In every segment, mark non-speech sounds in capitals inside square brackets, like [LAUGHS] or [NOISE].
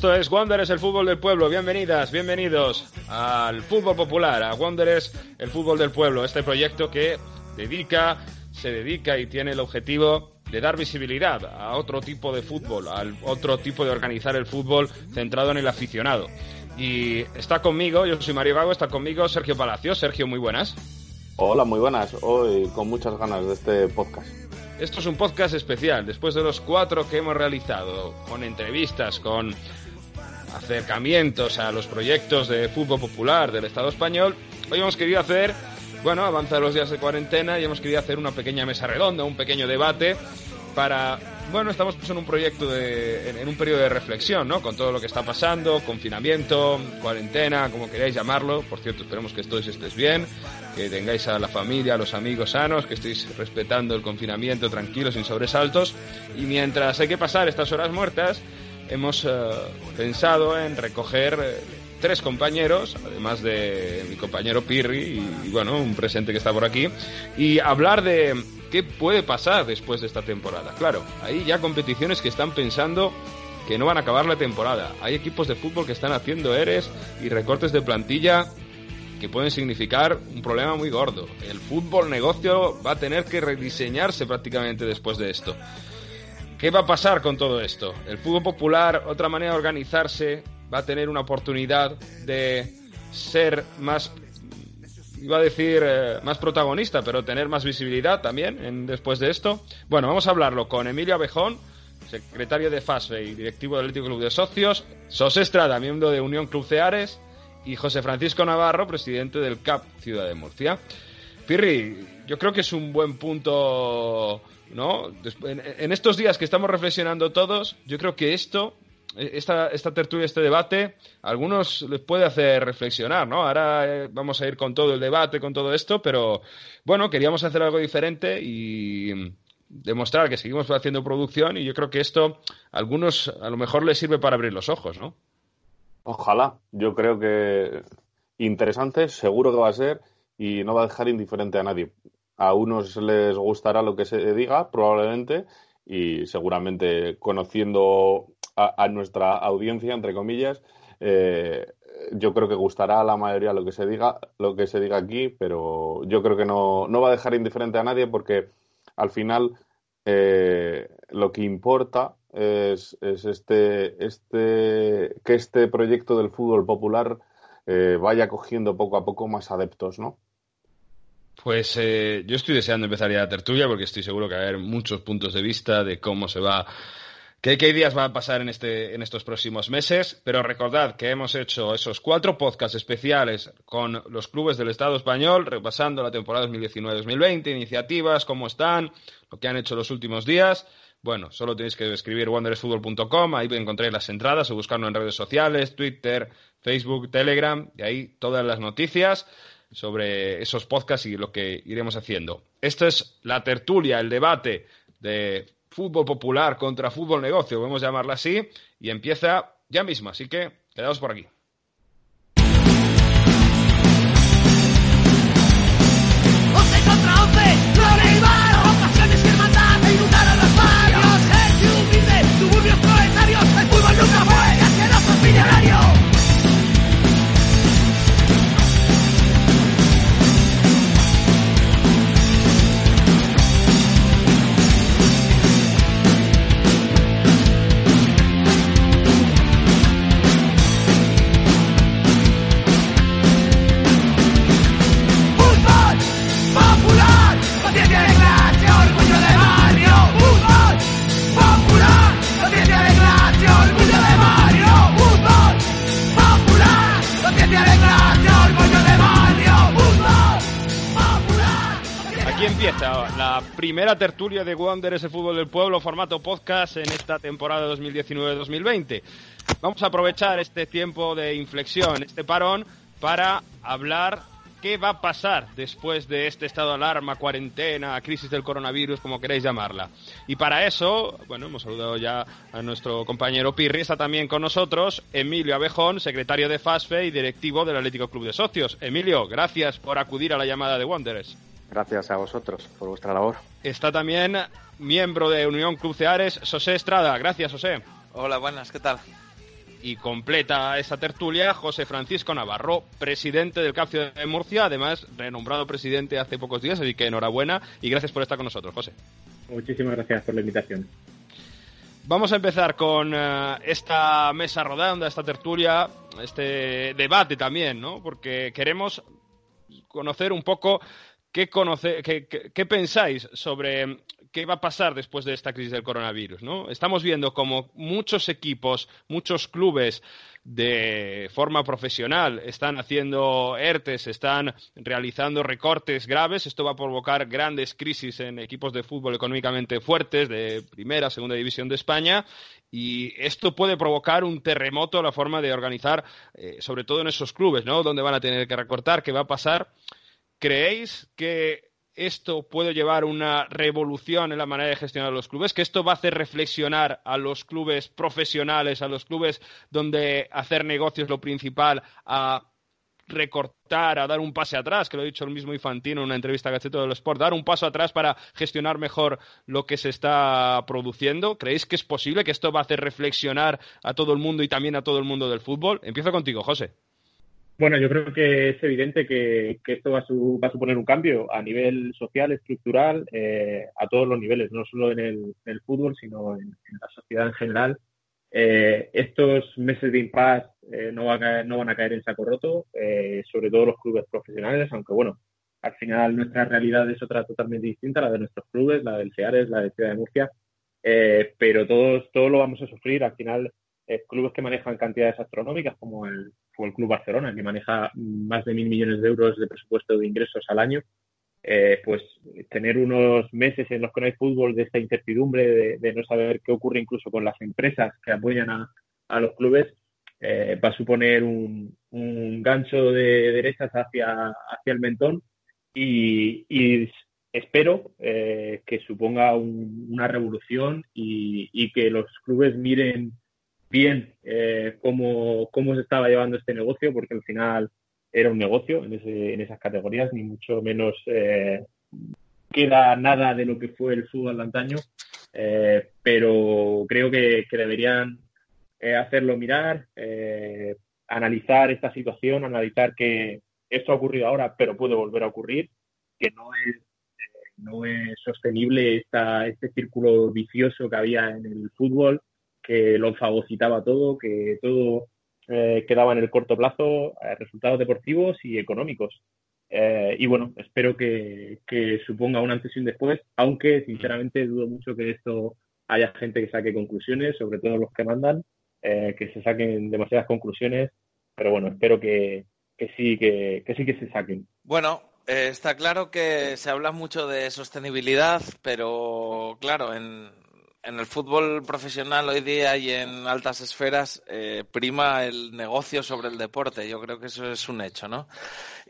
Esto es Wanderers, el fútbol del pueblo. Bienvenidas, bienvenidos al fútbol popular, a Wanderers, el fútbol del pueblo. Este proyecto que dedica, se dedica y tiene el objetivo de dar visibilidad a otro tipo de fútbol, al otro tipo de organizar el fútbol centrado en el aficionado. Y está conmigo, yo soy Mario Gago, está conmigo Sergio Palacio. Sergio, muy buenas. Hola, muy buenas. Hoy con muchas ganas de este podcast. Esto es un podcast especial, después de los cuatro que hemos realizado, con entrevistas, con acercamientos a los proyectos de fútbol popular del Estado español. Hoy hemos querido hacer, bueno, avanzar los días de cuarentena y hemos querido hacer una pequeña mesa redonda, un pequeño debate para bueno, estamos pues, en un proyecto de, en, un periodo de reflexión, ¿no? Con todo lo que está pasando, confinamiento, cuarentena, como queráis llamarlo. Por cierto, esperemos que todos estéis bien, que tengáis a la familia, a los amigos sanos, que estéis respetando el confinamiento tranquilos, sin sobresaltos. Y mientras hay que pasar estas horas muertas, hemos eh, pensado en recoger eh, tres compañeros, además de mi compañero Pirri y, bueno, un presente que está por aquí, y hablar de qué puede pasar después de esta temporada. Claro, hay ya competiciones que están pensando que no van a acabar la temporada. Hay equipos de fútbol que están haciendo eres y recortes de plantilla que pueden significar un problema muy gordo. El fútbol negocio va a tener que rediseñarse prácticamente después de esto. ¿Qué va a pasar con todo esto? El fútbol popular, otra manera de organizarse, va a tener una oportunidad de ser más, iba a decir, eh, más protagonista, pero tener más visibilidad también después de esto. Bueno, vamos a hablarlo con Emilio Abejón, secretario de FASFE y directivo del Atlético Club de Socios, Sos Estrada, miembro de Unión Club Ceares, y José Francisco Navarro, presidente del CAP Ciudad de Murcia. Pirri, yo creo que es un buen punto, ¿no? En, estos días que estamos reflexionando todos, yo creo que esto esta, esta tertulia, este debate, a algunos les puede hacer reflexionar, ¿no? Ahora eh, vamos a ir con todo el debate, con todo esto, pero bueno, queríamos hacer algo diferente y demostrar que seguimos haciendo producción y yo creo que esto a algunos a lo mejor les sirve para abrir los ojos, ¿no? Ojalá, yo creo que interesante, seguro que va a ser y no va a dejar indiferente a nadie. A unos les gustará lo que se diga, probablemente, y seguramente conociendo a, nuestra audiencia, entre comillas, eh, yo creo que gustará a la mayoría lo que se diga, lo que se diga aquí, pero yo creo que no, no va a dejar indiferente a nadie porque al final eh, lo que importa es, es, este, este, que este proyecto del fútbol popular eh, vaya cogiendo poco a poco más adeptos, ¿no? Pues yo estoy deseando empezar ya la tertulia porque estoy seguro que va a haber muchos puntos de vista de cómo se va ¿Qué, días van a pasar en, este, en estos próximos meses? Pero recordad que hemos hecho esos cuatro podcasts especiales con los clubes del Estado español, repasando la temporada 2019-2020, iniciativas, cómo están, lo que han hecho los últimos días. Bueno, solo tenéis que escribir wanderesfutbol.com, ahí encontráis las entradas o buscarnos en redes sociales, Twitter, Facebook, Telegram, y ahí todas las noticias sobre esos podcasts y lo que iremos haciendo. Esta es la tertulia, el debate de fútbol popular contra fútbol negocio, podemos llamarla así, y empieza ya mismo. Así que quedaos por aquí. Primera tertulia de Wanderers el fútbol del pueblo, formato podcast en esta temporada 2019-2020. Vamos a aprovechar este tiempo de inflexión, este parón, para hablar qué va a pasar después de este estado de alarma, cuarentena, crisis del coronavirus, como queréis llamarla. Y para eso, bueno, hemos saludado ya a nuestro compañero Pirri, está también con nosotros Emilio Abejón, secretario de FASFE y directivo del Atlético Club de Socios. Emilio, gracias por acudir a la llamada de Wanderers. Gracias a vosotros por vuestra labor. Está también miembro de Unión Club Ceares, José Estrada. Gracias, José. Hola, buenas, ¿qué tal? y completa esta tertulia José Francisco Navarro, presidente del CAPCIO de Murcia, además renombrado presidente hace pocos días, así que enhorabuena y gracias por estar con nosotros, José. Muchísimas gracias por la invitación. Vamos a empezar con eh, esta mesa rodanda, esta tertulia, este debate también, ¿no? Porque queremos conocer un poco qué, pensáis sobre qué va a pasar después de esta crisis del coronavirus, ¿no? Estamos viendo como muchos equipos, muchos clubes de forma profesional están haciendo ERTES, están realizando recortes graves. Esto va a provocar grandes crisis en equipos de fútbol económicamente fuertes de primera, segunda división de España. Y esto puede provocar un terremoto en la forma de organizar, eh, sobre todo en esos clubes, ¿no? Donde van a tener que recortar, qué va a pasar. ¿Creéis que esto puede llevar una revolución en la manera de gestionar los clubes, que esto va a hacer reflexionar a los clubes profesionales, a los clubes donde hacer negocios es lo principal, a recortar, a dar un pase atrás, que lo ha dicho el mismo Infantino en una entrevista a Gaceto del Sport, dar un paso atrás para gestionar mejor lo que se está produciendo. ¿Creéis que es posible que esto va a hacer reflexionar a todo el mundo y también a todo el mundo del fútbol? Empiezo contigo, José. Bueno, yo creo que es evidente que, esto va a, suponer un cambio a nivel social, estructural, eh, a todos los niveles, no solo en el, fútbol, sino en, la sociedad en general. Eh, estos meses de impas eh, no, van a caer en saco roto, sobre todo los clubes profesionales, aunque bueno, al final nuestra realidad es otra totalmente distinta, la de nuestros clubes, la del CEARES, la de Ciudad de Murcia, pero todos, todos lo vamos a sufrir. Al final, clubes que manejan cantidades astronómicas como el el Club Barcelona, que maneja más de mil millones de euros de presupuesto de ingresos al año, eh, pues tener unos meses en los que no hay fútbol de esta incertidumbre, de, no saber qué ocurre incluso con las empresas que apoyan a, los clubes, eh, va a suponer un, gancho de derechas hacia, hacia el mentón. Y, espero eh, que suponga una revolución y, que los clubes miren bien eh, cómo, se estaba llevando este negocio, porque al final era un negocio en, ese, en esas categorías, ni mucho menos eh, queda nada de lo que fue el fútbol de antaño, eh, pero creo que, deberían eh, hacerlo mirar, analizar esta situación, analizar que esto ha ocurrido ahora, pero puede volver a ocurrir, que no es no es sostenible esta, este círculo vicioso que había en el fútbol, que lo fagocitaba todo, que todo eh, quedaba en el corto plazo, eh, resultados deportivos y económicos. Eh, y bueno, espero que, suponga una antes y un después, aunque sinceramente dudo mucho que esto haya gente que saque conclusiones, sobre todo los que mandan, que se saquen demasiadas conclusiones, pero bueno, espero que, sí, que, que sí que se saquen. Bueno, está claro que se habla mucho de sostenibilidad, pero claro, en, en el fútbol profesional hoy día y en altas esferas eh, prima el negocio sobre el deporte. Yo creo que eso es un hecho, ¿no?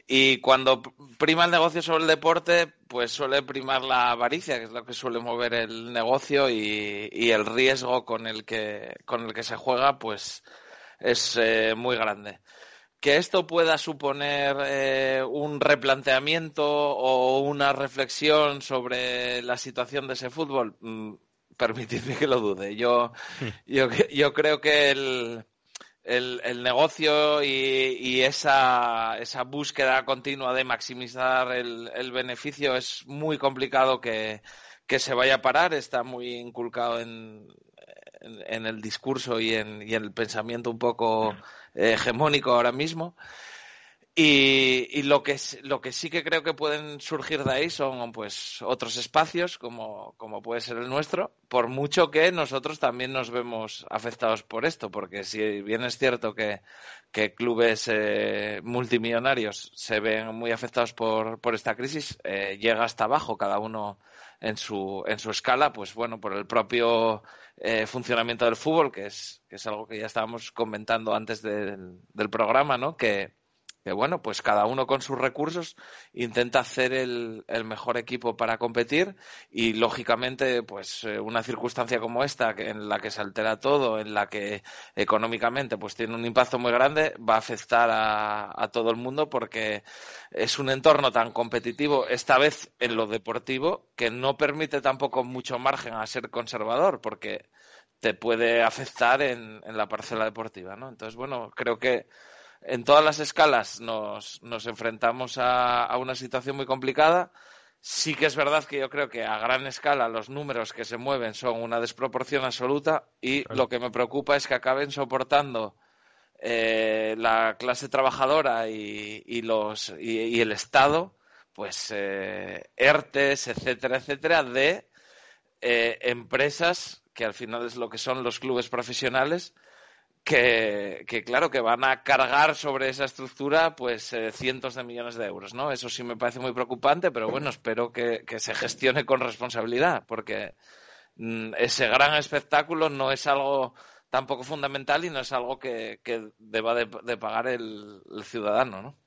Y cuando prima el negocio sobre el deporte, pues suele primar la avaricia, que es lo que suele mover el negocio y, el riesgo con el que con el que se juega, pues es eh, muy grande. Que esto pueda suponer eh, un replanteamiento o una reflexión sobre la situación de ese fútbol, mm, permitidme que lo dude. Yo, yo, yo creo que el, el, negocio y, esa, esa, búsqueda continua de maximizar el, el beneficio es muy complicado que, que, se vaya a parar. Está muy inculcado en, en, el discurso y en, y en, el pensamiento un poco hegemónico ahora mismo. Y, lo, que, lo que sí que creo que pueden surgir de ahí son pues otros espacios como, como puede ser el nuestro, por mucho que nosotros también nos vemos afectados por esto, porque si bien es cierto que, que clubes eh, multimillonarios se ven muy afectados por, por esta crisis, eh, llega hasta abajo cada uno en su, en su escala, pues bueno, por el propio eh, funcionamiento del fútbol, que es, que es algo que ya estábamos comentando antes del, del programa, ¿no? Que, que bueno, pues cada uno con sus recursos intenta hacer el, mejor equipo para competir y lógicamente pues eh, una circunstancia como esta en la que se altera todo, en la que económicamente pues tiene un impacto muy grande, va a afectar a, a todo el mundo porque es un entorno tan competitivo, esta vez en lo deportivo, que no permite tampoco mucho margen a ser conservador porque te puede afectar en, en la parcela deportiva, ¿no? Entonces, bueno, creo que en todas las escalas nos, nos enfrentamos a, a, una situación muy complicada. Sí que es verdad que yo creo que a gran escala los números que se mueven son una desproporción absoluta y lo que me preocupa es que acaben soportando eh, la clase trabajadora y, y los, y, y, el Estado, pues eh, ERTES, etcétera, etcétera, de eh, empresas que al final es lo que son los clubes profesionales que, que, claro, que van a cargar sobre esa estructura pues eh, cientos de millones de euros, ¿no? Eso sí me parece muy preocupante, pero bueno, [CLEARS THROAT] espero que, que se gestione con responsabilidad, porque mm, ese gran espectáculo no es algo tampoco fundamental y no es algo que, que deba de, de pagar el, el, ciudadano, ¿no?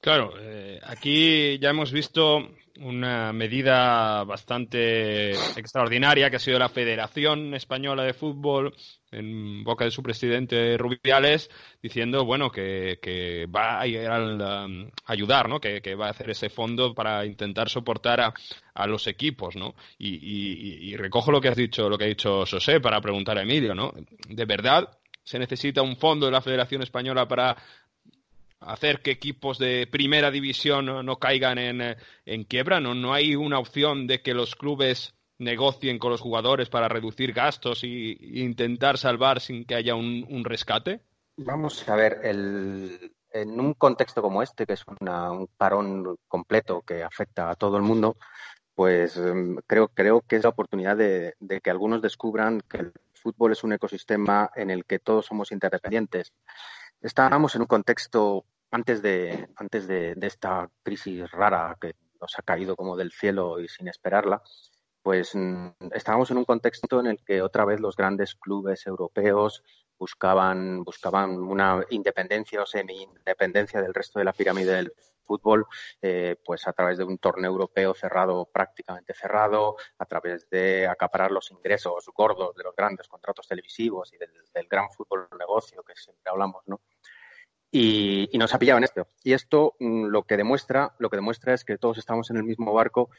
Claro, eh, aquí ya hemos visto una medida bastante extraordinaria que ha sido la Federación Española de Fútbol en boca de su presidente Rubiales diciendo bueno que, que va a, um, ayudar no que, que, va a hacer ese fondo para intentar soportar a, a los equipos no y, y, y, recojo lo que has dicho lo que ha dicho José para preguntar a Emilio no de verdad se necesita un fondo de la Federación Española para hacer que equipos de primera división no, caigan en, quiebra? ¿No, ¿No hay una opción de que los clubes negocien con los jugadores para reducir gastos e intentar salvar sin que haya un, rescate? Vamos a ver, el, en un contexto como este, que es una, un parón completo que afecta a todo el mundo, pues creo, creo que es la oportunidad de que algunos descubran que el fútbol es un ecosistema en el que todos somos interdependientes Estábamos en un contexto antes de, antes de, de, esta crisis rara que nos ha caído como del cielo y sin esperarla, pues mm, estábamos en un contexto en el que otra vez los grandes clubes europeos buscaban, buscaban una independencia o semi-independencia del resto de la pirámide del fútbol, eh, pues a través de un torneo europeo cerrado, prácticamente cerrado, a través de acaparar los ingresos gordos de los grandes contratos televisivos y del, gran fútbol negocio que siempre hablamos, ¿no? Y, y, nos ha pillado en esto. Y esto mm, lo que demuestra, lo que demuestra es que todos estamos en el mismo barco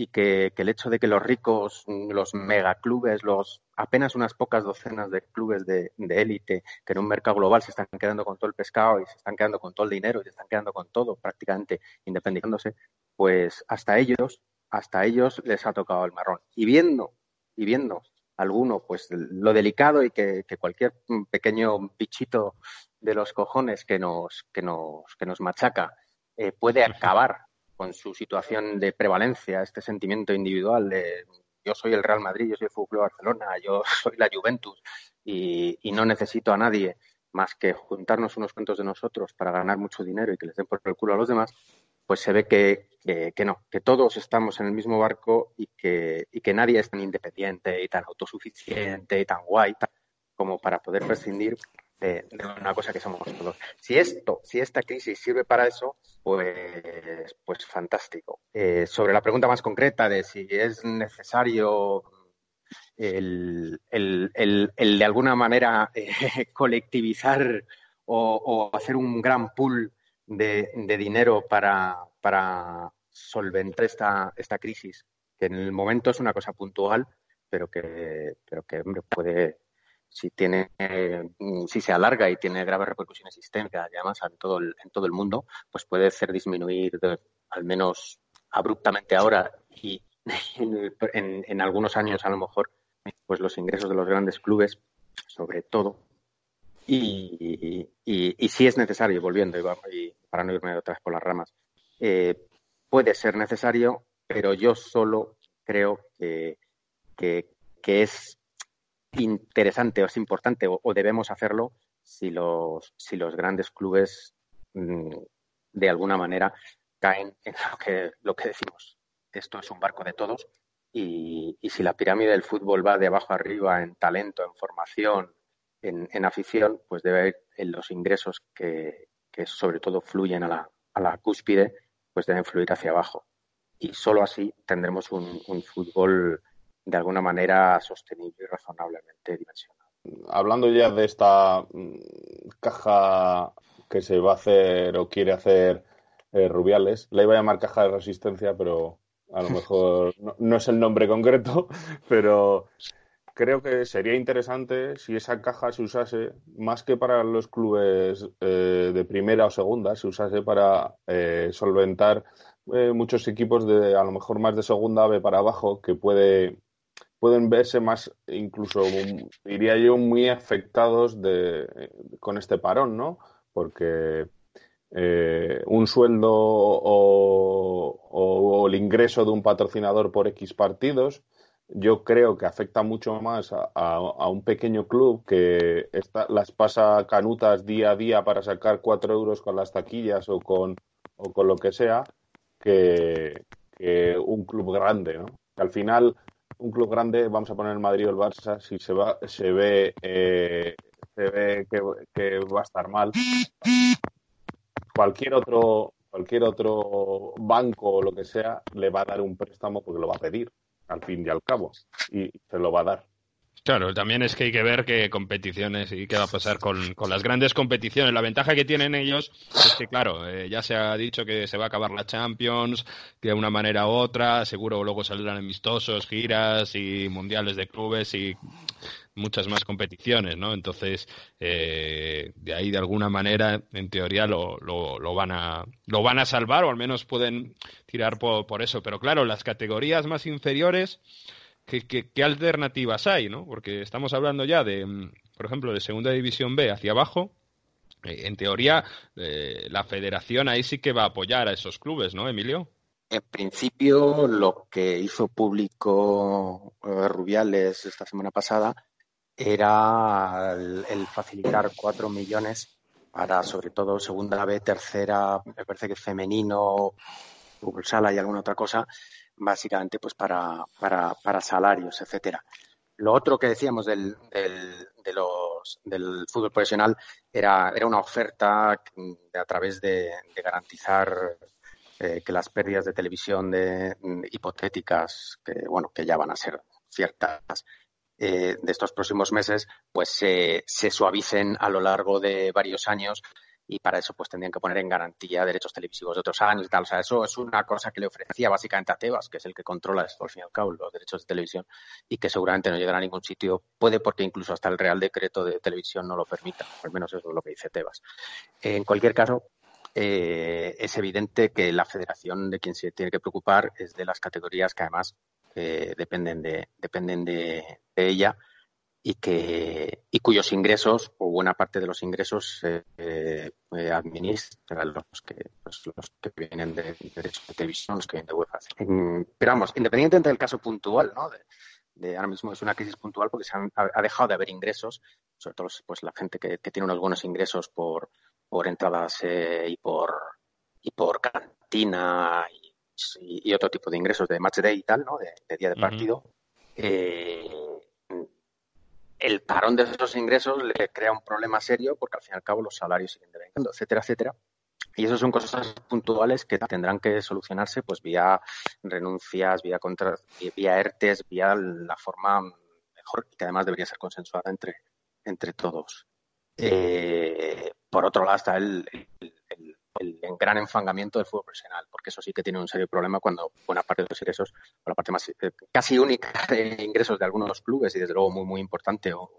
y que, que, el hecho de que los ricos, los megaclubes, los apenas unas pocas docenas de clubes de, de élite que en un mercado global se están quedando con todo el pescado y se están quedando con todo el dinero y se están quedando con todo prácticamente independizándose, pues hasta ellos, hasta ellos les ha tocado el marrón. Y viendo, y viendo alguno, pues lo delicado y que, que cualquier pequeño bichito de los cojones que nos, que nos, que nos machaca eh, puede acabar con su situación de prevalencia, este sentimiento individual de yo soy el Real Madrid, yo soy el Fútbol Barcelona, yo [LAUGHS] soy la Juventus y, y, no necesito a nadie más que juntarnos unos cuantos de nosotros para ganar mucho dinero y que les den por el culo a los demás, pues se ve que, que, que no, que todos estamos en el mismo barco y que, y que nadie es tan independiente y tan autosuficiente y tan guay como para poder prescindir de, de, una cosa que somos todos. Si esto, si esta crisis sirve para eso, pues, pues fantástico. Eh, sobre la pregunta más concreta de si es necesario el, el, el, de alguna manera eh, [LAUGHS] colectivizar o, o, hacer un gran pool de, de dinero para, para solventar esta, esta crisis, que en el momento es una cosa puntual, pero que, pero que hombre, puede, si tiene, eh, si se alarga y tiene graves repercusiones sistémicas, además en todo el, en todo el mundo, pues puede hacer disminuir de, al menos abruptamente ahora y [LAUGHS] en, en, en, algunos años a lo mejor pues los ingresos de los grandes clubes, sobre todo. Y, y, y si es necesario, volviendo, y, para no irme otra vez por las ramas, eh, puede ser necesario, pero yo solo creo que, que, que es interesante o es importante o, debemos hacerlo si los, si los grandes clubes mmm, de alguna manera caen en lo que, lo que decimos. Esto es un barco de todos y, y, si la pirámide del fútbol va de abajo arriba en talento, en formación, en, en afición, pues debe haber en los ingresos que, que sobre todo fluyen a la, a la cúspide, pues deben fluir hacia abajo. Y solo así tendremos un fútbol de alguna manera sostenible y razonablemente dimensionado. Hablando ya de esta mm, caja que se va a hacer o quiere hacer eh, Rubiales, la iba a llamar caja de resistencia, pero a lo [LAUGHS] mejor no, no, es el nombre concreto, [LAUGHS] pero creo que sería interesante si esa caja se usase más que para los clubes eh, de primera o segunda, se usase para eh, solventar eh, muchos equipos de a lo mejor más de segunda B para abajo que puede pueden verse más incluso diría yo muy afectados de, con este parón, ¿no? Porque un sueldo o, o, el ingreso de un patrocinador por X partidos yo creo que afecta mucho más a, un pequeño club que las pasa canutas día a día para sacar cuatro euros con las taquillas o con, o con lo que sea que, un club grande, ¿no? Al final, un club grande, vamos a poner el Madrid o el Barça, si se, va, se ve, eh, se ve que, que va a estar mal, cualquier otro, cualquier otro banco o lo que sea le va a dar un préstamo porque lo va a pedir al fin y al cabo, y se lo va a dar. Claro, también es que hay que ver qué competiciones y qué va a pasar con, con las grandes competiciones. La ventaja que tienen ellos es que, claro, eh, ya se ha dicho que se va a acabar la Champions de una manera u otra, seguro luego saldrán amistosos, giras y mundiales de clubes y muchas más competiciones, ¿no? Entonces, eh, de ahí de alguna manera, en teoría, lo, lo, lo, van a, lo van a salvar o al menos pueden tirar por, por eso. Pero claro, las categorías más inferiores, ¿qué, qué, alternativas hay, no? Porque estamos hablando ya de, mm, por ejemplo, de Segunda División B hacia abajo. Eh, en teoría, eh, la federación ahí sí que va a apoyar a esos clubes, ¿no, Emilio? En principio, lo que hizo público Rubiales esta semana pasada era el, facilitar cuatro millones para, sobre todo, segunda B, tercera, me parece que femenino, sala y alguna otra cosa, básicamente pues para, para, para salarios, etcétera. Lo otro que decíamos del, del, de los, del fútbol profesional era, era una oferta a través de, garantizar eh, que las pérdidas de televisión de, hipotéticas, que bueno, que ya van a ser ciertas, eh, de estos próximos meses, pues se suavicen a lo largo de varios años y para eso pues tendrían que poner en garantía derechos televisivos de otros años y tal. O sea, eso es una cosa que le ofrecía básicamente a Tebas, que es el que controla esto al fin y al cabo, los derechos de televisión y que seguramente no llegará a ningún sitio. Puede porque incluso hasta el Real Decreto de Televisión no lo permita, al menos eso es lo que dice Tebas. En cualquier caso, eh, es evidente que la federación de quien se tiene que preocupar es de las categorías que además dependen de, dependen de, ella y que y cuyos ingresos o buena parte de los ingresos eh, eh, administran los que pues, los que vienen de derechos de televisión los que vienen de UEFA pero vamos independientemente del caso puntual no de, ahora mismo es una crisis puntual porque se han, ha, dejado de haber ingresos sobre todo pues la gente que, tiene unos buenos ingresos por por entradas eh, y por y por cantina y y, otro tipo de ingresos de match day y tal, ¿no? De, día de partido, eh, el parón de esos ingresos le crea un problema serio porque al fin y al cabo los salarios siguen devengando, etcétera, etcétera. Y eso son cosas puntuales que tendrán que solucionarse pues vía renuncias, vía contra, vía ERTES, vía la forma mejor que además debería ser consensuada entre, entre todos. Eh, por otro lado está el, el, gran enfangamiento del fútbol profesional, porque eso sí que tiene un serio problema cuando buena parte de los ingresos, o la parte más eh, casi única [LAUGHS] de ingresos de algunos clubes y desde luego muy muy importante o,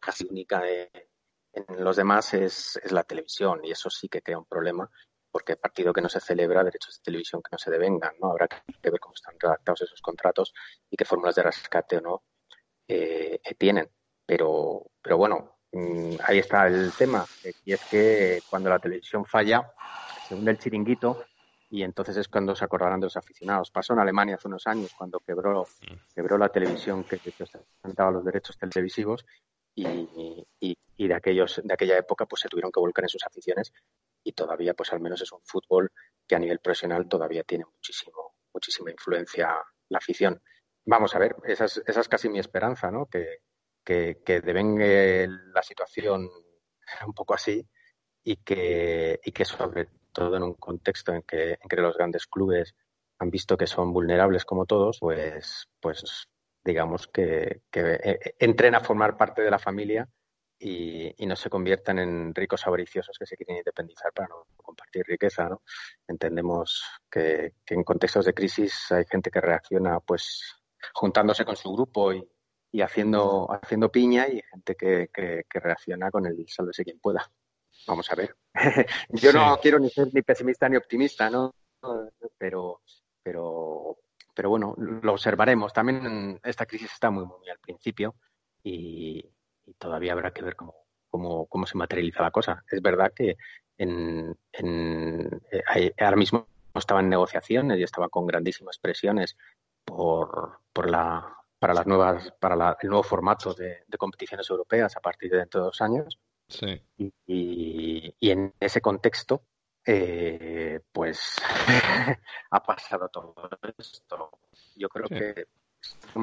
casi única en los demás es, la televisión y eso sí que crea un problema porque partido que no se celebra, derechos de televisión que no se devengan, ¿no? Habrá que ver cómo están redactados esos contratos y qué fórmulas de rescate o no eh, tienen. Pero, pero bueno, ahí está el tema. Y es que cuando la televisión falla, se hunde el chiringuito y entonces es cuando se acordarán de los aficionados. Pasó en Alemania hace unos años cuando quebró, quebró la televisión que presentaba los derechos televisivos y, y, de aquellos de aquella época pues se tuvieron que volcar en sus aficiones y todavía pues al menos es un fútbol que a nivel profesional todavía tiene muchísimo muchísima influencia la afición. Vamos a ver, esa es, esa es casi mi esperanza, ¿no? Que, que, que devengue la situación [LAUGHS] un poco así y que, y que sobre todo en un contexto en que, en que los grandes clubes han visto que son vulnerables como todos, pues, pues digamos que, que eh, entren a formar parte de la familia y, y, no se conviertan en ricos avariciosos que se quieren independizar para no compartir riqueza. ¿no? Entendemos que, que en contextos de crisis hay gente que reacciona pues juntándose con su grupo y, y haciendo, haciendo piña y gente que, que, reacciona con el sálvese quien pueda. Vamos a ver. [LAUGHS] Yo no quiero ni ser ni pesimista ni optimista, ¿no? Pero, pero, pero bueno, lo observaremos. También esta crisis está muy, muy al principio y, todavía habrá que ver cómo, cómo, cómo, se materializa la cosa. Es verdad que en, en, eh, ahora mismo estaba en negociaciones y estaba con grandísimas presiones por, por la, para las nuevas para el nuevo formato de, competiciones europeas a partir de dentro de dos años. Sí. y, y, en ese contexto eh, pues [LAUGHS] ha pasado todo esto. Yo creo que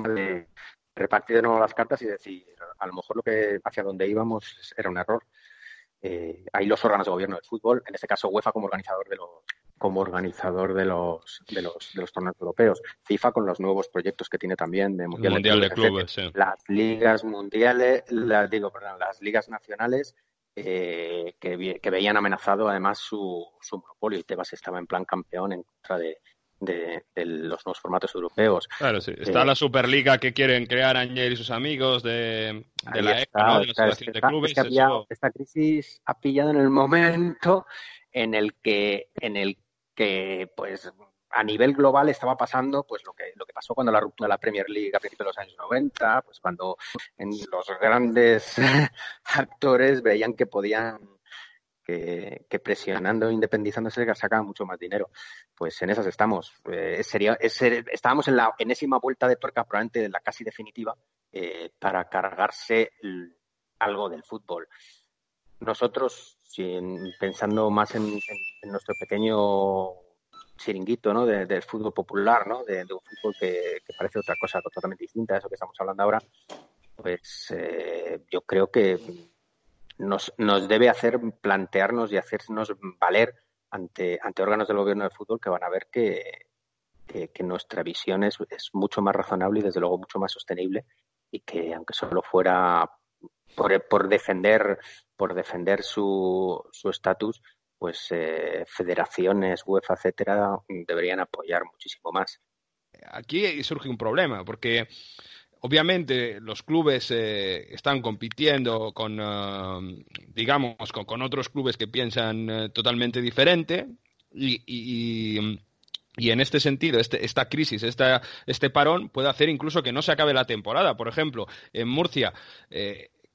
de repartir de nuevo las cartas y decir a lo mejor lo que hacia donde íbamos era un error. Eh, hay los órganos de gobierno del fútbol en este caso UEFA como organizador de los como organizador de los, de los, de los torneos europeos. FIFA con los nuevos proyectos que tiene también de Mundial, de Clubes. Las ligas mundiales, las, digo, perdón, las ligas nacionales eh, que, que, veían amenazado además su, su monopolio. Y Tebas estaba en plan campeón en contra de, de, los nuevos formatos europeos. Claro, sí. Está la Superliga que quieren crear Ángel y sus amigos de, la ECA, de la de Clubes. esta crisis ha pillado en el momento en el que en el que pues a nivel global estaba pasando pues lo que lo que pasó cuando la ruptura de la Premier League a principios de los años 90, pues cuando en los grandes [LAUGHS] actores veían que podían que, presionando, independizándose, sacaban mucho más dinero. Pues en esas estamos. Eh, sería, estábamos en la enésima vuelta de tuerca, probablemente la casi definitiva, eh, para cargarse algo del fútbol. Nosotros pensando más en, nuestro pequeño chiringuito ¿no? del fútbol popular, ¿no? de, un fútbol que, parece otra cosa totalmente distinta a eso que estamos hablando ahora, pues eh, yo creo que nos, nos debe hacer plantearnos y hacernos valer ante, ante órganos del gobierno del fútbol que van a ver que, nuestra visión es, mucho más razonable y desde luego mucho más sostenible y que aunque solo fuera por, por defender por defender su estatus, pues eh, federaciones, UEFA, etcétera, deberían apoyar muchísimo más. Aquí surge un problema, porque obviamente los clubes eh, están compitiendo con, eh, digamos, con, otros clubes que piensan totalmente diferente y, y, y, en este sentido, este, esta crisis, esta, este parón puede hacer incluso que no se acabe la temporada. Por ejemplo, en Murcia,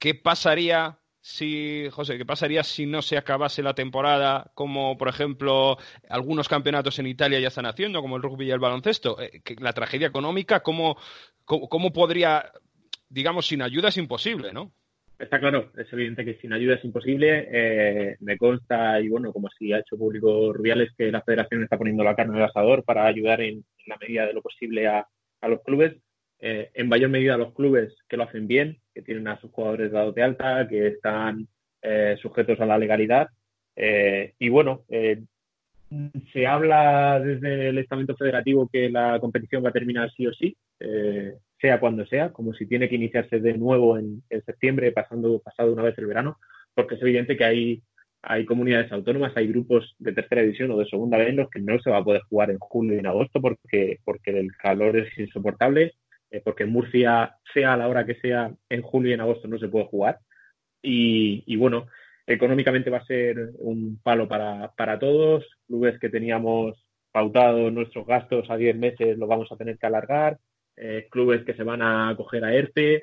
¿qué pasaría si, José, ¿qué pasaría si no se acabase la temporada como, por ejemplo, algunos campeonatos en Italia ya están haciendo, como el rugby y el baloncesto? Eh, la tragedia económica, ¿cómo, cómo, podría, digamos, sin ayuda es imposible, ¿no? Está claro, es evidente que sin ayuda es imposible. Eh, me consta, y bueno, como si ha hecho público Rubiales, que la federación está poniendo la carne en el asador para ayudar en, la medida de lo posible a, a los clubes. Eh, en mayor medida los clubes que lo hacen bien, que tienen a sus jugadores dados de alta, que están eh, sujetos a la legalidad. Eh, y bueno, eh, se habla desde el estamento federativo que la competición va a terminar sí o sí, sea cuando sea, como si tiene que iniciarse de nuevo en, septiembre, pasando pasado una vez el verano, porque es evidente que hay, hay comunidades autónomas, hay grupos de tercera división o de segunda vez en los que no se va a poder jugar en julio y en agosto porque, porque el calor es insoportable eh, porque en Murcia, sea a la hora que sea, en julio y en agosto no se puede jugar. Y, bueno, económicamente va a ser un palo para, para todos. Clubes que teníamos pautados nuestros gastos a 10 meses los vamos a tener que alargar. Eh, clubes que se van a coger a ERTE.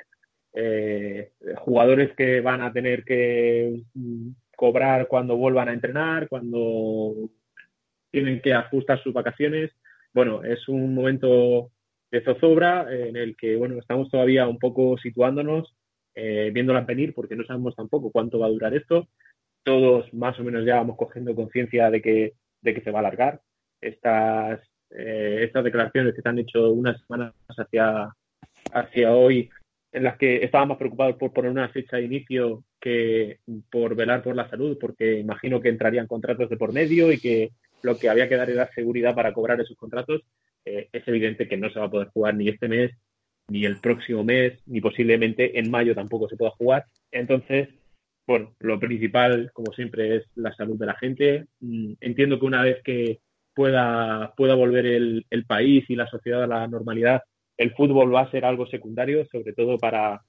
Eh, jugadores que van a tener que mm, cobrar cuando vuelvan a entrenar, cuando tienen que ajustar sus vacaciones. Bueno, es un momento de zozobra en el que, bueno, estamos todavía un poco situándonos, eh, viéndola venir, porque no sabemos tampoco cuánto va a durar esto. Todos más o menos ya vamos cogiendo conciencia de que, de que se va a alargar. Estas, eh, estas declaraciones que se han hecho unas semanas hacia, hacia hoy, en las que estábamos preocupados por poner una fecha de inicio que por velar por la salud, porque imagino que entrarían contratos de por medio y que lo que había que dar era seguridad para cobrar esos contratos. Eh, es evidente que no se va a poder jugar ni este mes, ni el próximo mes, ni posiblemente en mayo tampoco se pueda jugar. Entonces, bueno, lo principal, como siempre, es la salud de la gente. Mm, entiendo que una vez que pueda, pueda volver el, país y la sociedad a la normalidad, el fútbol va a ser algo secundario, sobre todo para,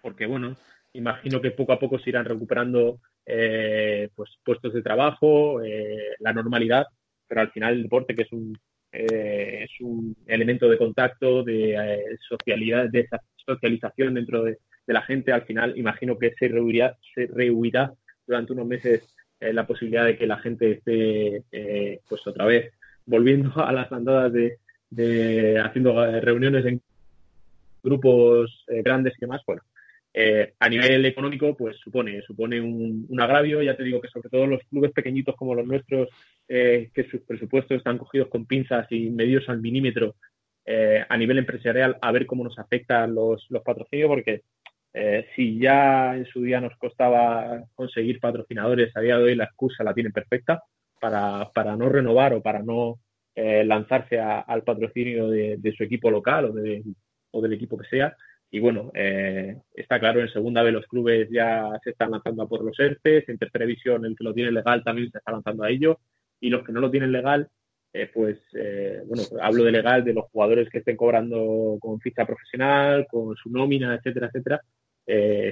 porque bueno, imagino que poco a poco se irán recuperando eh, pues puestos de trabajo, eh, la normalidad, pero al final el deporte, que es un, eh, es un elemento de contacto, de socialidad, de socialización dentro de, la gente, al final imagino que se rehuirá, se rehuirá durante unos meses la posibilidad de que la gente esté pues otra vez volviendo a las andadas de, de haciendo reuniones en grupos grandes y demás, bueno, eh, a nivel económico, pues supone, supone un, agravio. Ya te digo que sobre todo los clubes pequeñitos como los nuestros, eh, que sus presupuestos están cogidos con pinzas y medios al milímetro eh, a nivel empresarial, a ver cómo nos afectan los, los patrocinios, porque si ya en su día nos costaba conseguir patrocinadores, a día de hoy la excusa la tienen perfecta para, para no renovar o para no lanzarse al patrocinio de, de, su equipo local o, de, o del equipo que sea. Y bueno, eh, está claro, en segunda vez los clubes ya se están lanzando a por los ERTES, en tercera división el que lo tiene legal también se está lanzando a ello, y los que no lo tienen legal, eh, pues eh, bueno, hablo de legal de los jugadores que estén cobrando con ficha profesional, con su nómina, etcétera, etcétera,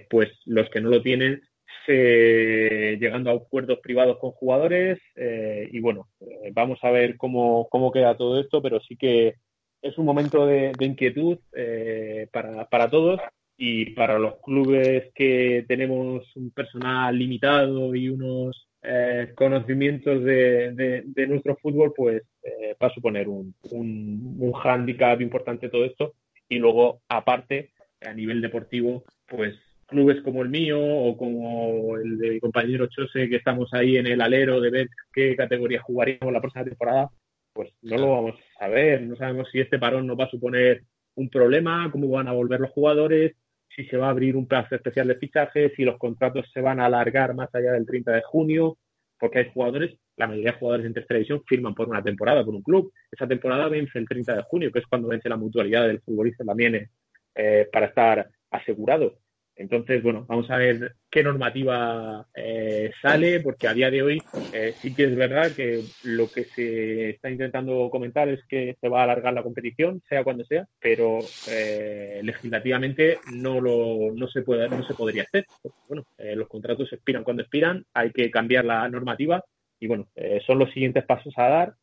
pues los que no lo tienen, llegando a acuerdos privados con jugadores, y bueno, vamos a ver cómo, cómo queda todo esto, pero sí que es un momento de, inquietud eh, para, para, todos y para los clubes que tenemos un personal limitado y unos eh, conocimientos de, de, nuestro fútbol, pues eh, va a suponer un, un, un hándicap importante todo esto. Y luego, aparte, a nivel deportivo, pues clubes como el mío o como el de mi compañero Chose, que estamos ahí en el alero de ver qué categoría jugaríamos la próxima temporada, pues no lo vamos a ver. No sabemos si este parón nos va a suponer un problema, cómo van a volver los jugadores, si se va a abrir un plazo especial de fichajes, si los contratos se van a alargar más allá del 30 de junio, porque hay jugadores, la mayoría de jugadores en tercera división firman por una temporada, por un club. Esa temporada vence el 30 de junio, que es cuando vence la mutualidad del futbolista también eh, para estar asegurado. Entonces, bueno, vamos a ver qué normativa eh, sale, porque a día de hoy eh, sí que es verdad que lo que se está intentando comentar es que se va a alargar la competición, sea cuando sea, pero eh, legislativamente no lo no se puede no se podría hacer. Bueno, los contratos expiran cuando expiran, hay que cambiar la normativa y bueno, son los siguientes pasos a dar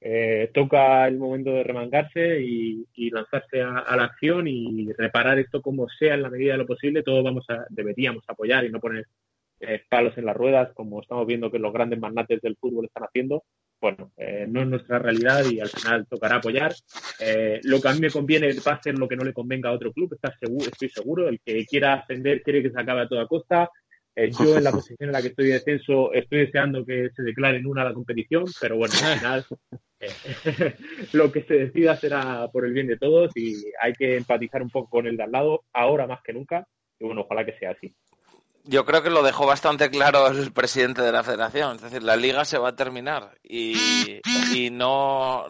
eh, toca el momento de remangarse y, lanzarse a, la acción y reparar esto como sea en la medida de lo posible. Todos vamos a, deberíamos apoyar y no poner eh, palos en las ruedas como estamos viendo que los grandes magnates del fútbol están haciendo. Bueno, eh, no es nuestra realidad y al final tocará apoyar. lo que a mí me conviene va a ser lo que no le convenga a otro club, seguro, estoy seguro. El que quiera ascender quiere que se acabe a toda costa. Yo en la posición en la que estoy de descenso estoy deseando que se declare en una la competición, pero bueno, al final [LAUGHS] lo que se decida será por el bien de todos y hay que empatizar un poco con el de al lado, ahora más que nunca, y bueno, ojalá que sea así. Yo creo que lo dejó bastante claro el presidente de la federación, es decir, la liga se va a terminar y, no,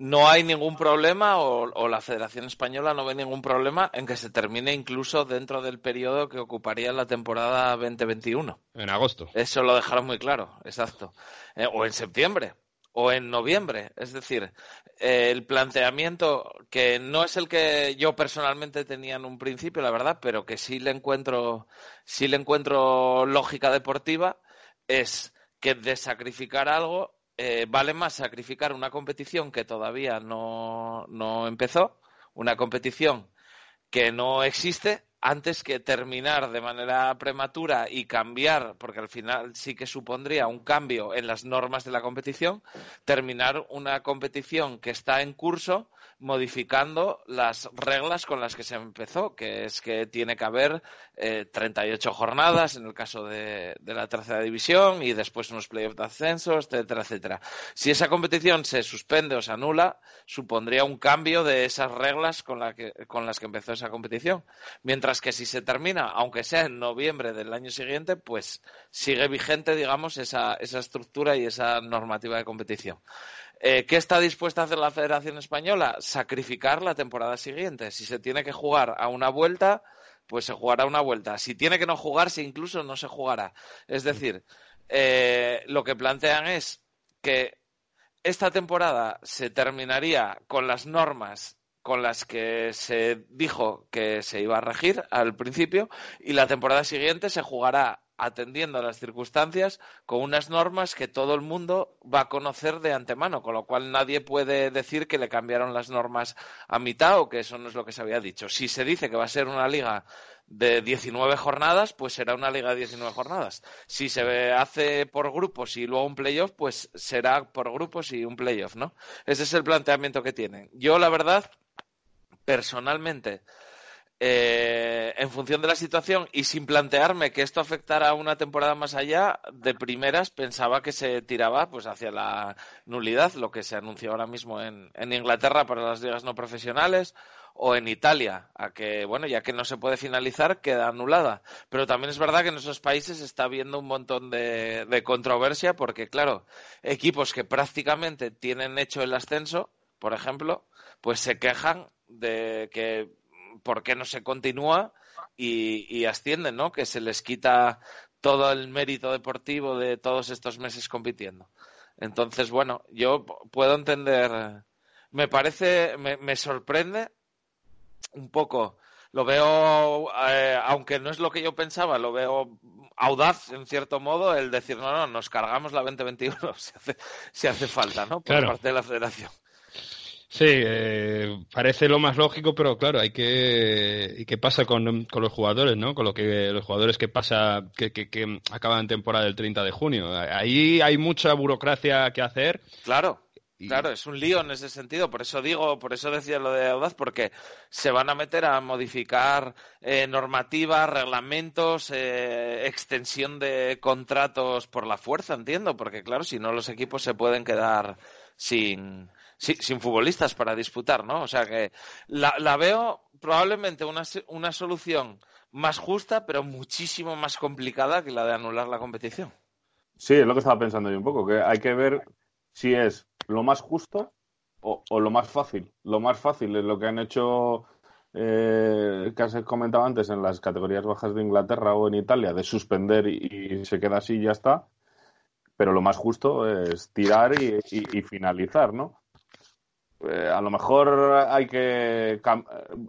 no hay ningún problema o, la Federación Española no ve ningún problema en que se termine incluso dentro del periodo que ocuparía la temporada 2021. En agosto. Eso lo dejaron muy claro, exacto. Eh, o en septiembre o en noviembre. Es decir, el planteamiento que no es el que yo personalmente tenía en un principio, la verdad, pero que sí le encuentro, sí le encuentro lógica deportiva, es que de sacrificar algo eh, vale más sacrificar una competición que todavía no, no empezó, una competición que no existe, antes que terminar de manera prematura y cambiar, porque al final sí que supondría un cambio en las normas de la competición, terminar una competición que está en curso modificando las reglas con las que se empezó, que es que tiene que haber eh, 38 jornadas en el caso de, la tercera división y después unos playoffs de ascenso, etcétera, etcétera. Si esa competición se suspende o se anula, supondría un cambio de esas reglas con, con las que empezó esa competición. Mientras que si se termina, aunque sea en noviembre del año siguiente, pues sigue vigente, digamos, esa, esa estructura y esa normativa de competición. Eh, ¿Qué está dispuesta a hacer la Federación Española? Sacrificar la temporada siguiente. Si se tiene que jugar a una vuelta, pues se jugará una vuelta. Si tiene que no jugarse, incluso no se jugará. Es decir, eh, lo que plantean es que esta temporada se terminaría con las normas con las que se dijo que se iba a regir al principio y la temporada siguiente se jugará atendiendo a las circunstancias con unas normas que todo el mundo va a conocer de antemano, con lo cual nadie puede decir que le cambiaron las normas a mitad o que eso no es lo que se había dicho. Si se dice que va a ser una liga de 19 jornadas, pues será una liga de 19 jornadas. Si se hace por grupos y luego un playoff, pues será por grupos y un playoff, ¿no? Ese es el planteamiento que tienen. Yo, la verdad, personalmente, eh, en función de la situación y sin plantearme que esto afectara a una temporada más allá, de primeras pensaba que se tiraba pues hacia la nulidad, lo que se anunció ahora mismo en, Inglaterra para las ligas no profesionales o en Italia, a que, bueno, ya que no se puede finalizar, queda anulada. Pero también es verdad que en esos países está habiendo un montón de controversia porque, claro, equipos que prácticamente tienen hecho el ascenso, por ejemplo, pues se quejan de que por qué no se continúa y, ascienden, ¿no? Que se les quita todo el mérito deportivo de todos estos meses compitiendo. Entonces, bueno, yo puedo entender, me parece, me, sorprende un poco, lo veo, eh, aunque no es lo que yo pensaba, lo veo audaz en cierto modo el decir, no, no, nos cargamos la 2021 [LAUGHS] si hace, si hace falta, ¿no? Por parte de la federación. Sí, eh, parece lo más lógico, pero claro, hay que. ¿Y qué pasa con, con, los jugadores, no? Con lo que los jugadores que pasa, que, que, que acaban temporada el 30 de junio. Ahí hay mucha burocracia que hacer. Claro. Claro, es un lío en ese sentido. Por eso digo, por eso decía lo de Audaz, porque se van a meter a modificar eh, normativas, reglamentos, eh, extensión de contratos por la fuerza, entiendo, porque claro, si no los equipos se pueden quedar sin, sin futbolistas para disputar, ¿no? O sea que la, veo probablemente una, una solución más justa, pero muchísimo más complicada que la de anular la competición. Sí, es lo que estaba pensando yo un poco, que hay que ver si es lo más justo o, lo más fácil. Lo más fácil es lo que han hecho, eh, que has comentado antes, en las categorías bajas de Inglaterra o en Italia, de suspender y, se queda así y ya está. Pero lo más justo es tirar y finalizar, ¿no? Eh, a lo mejor hay que.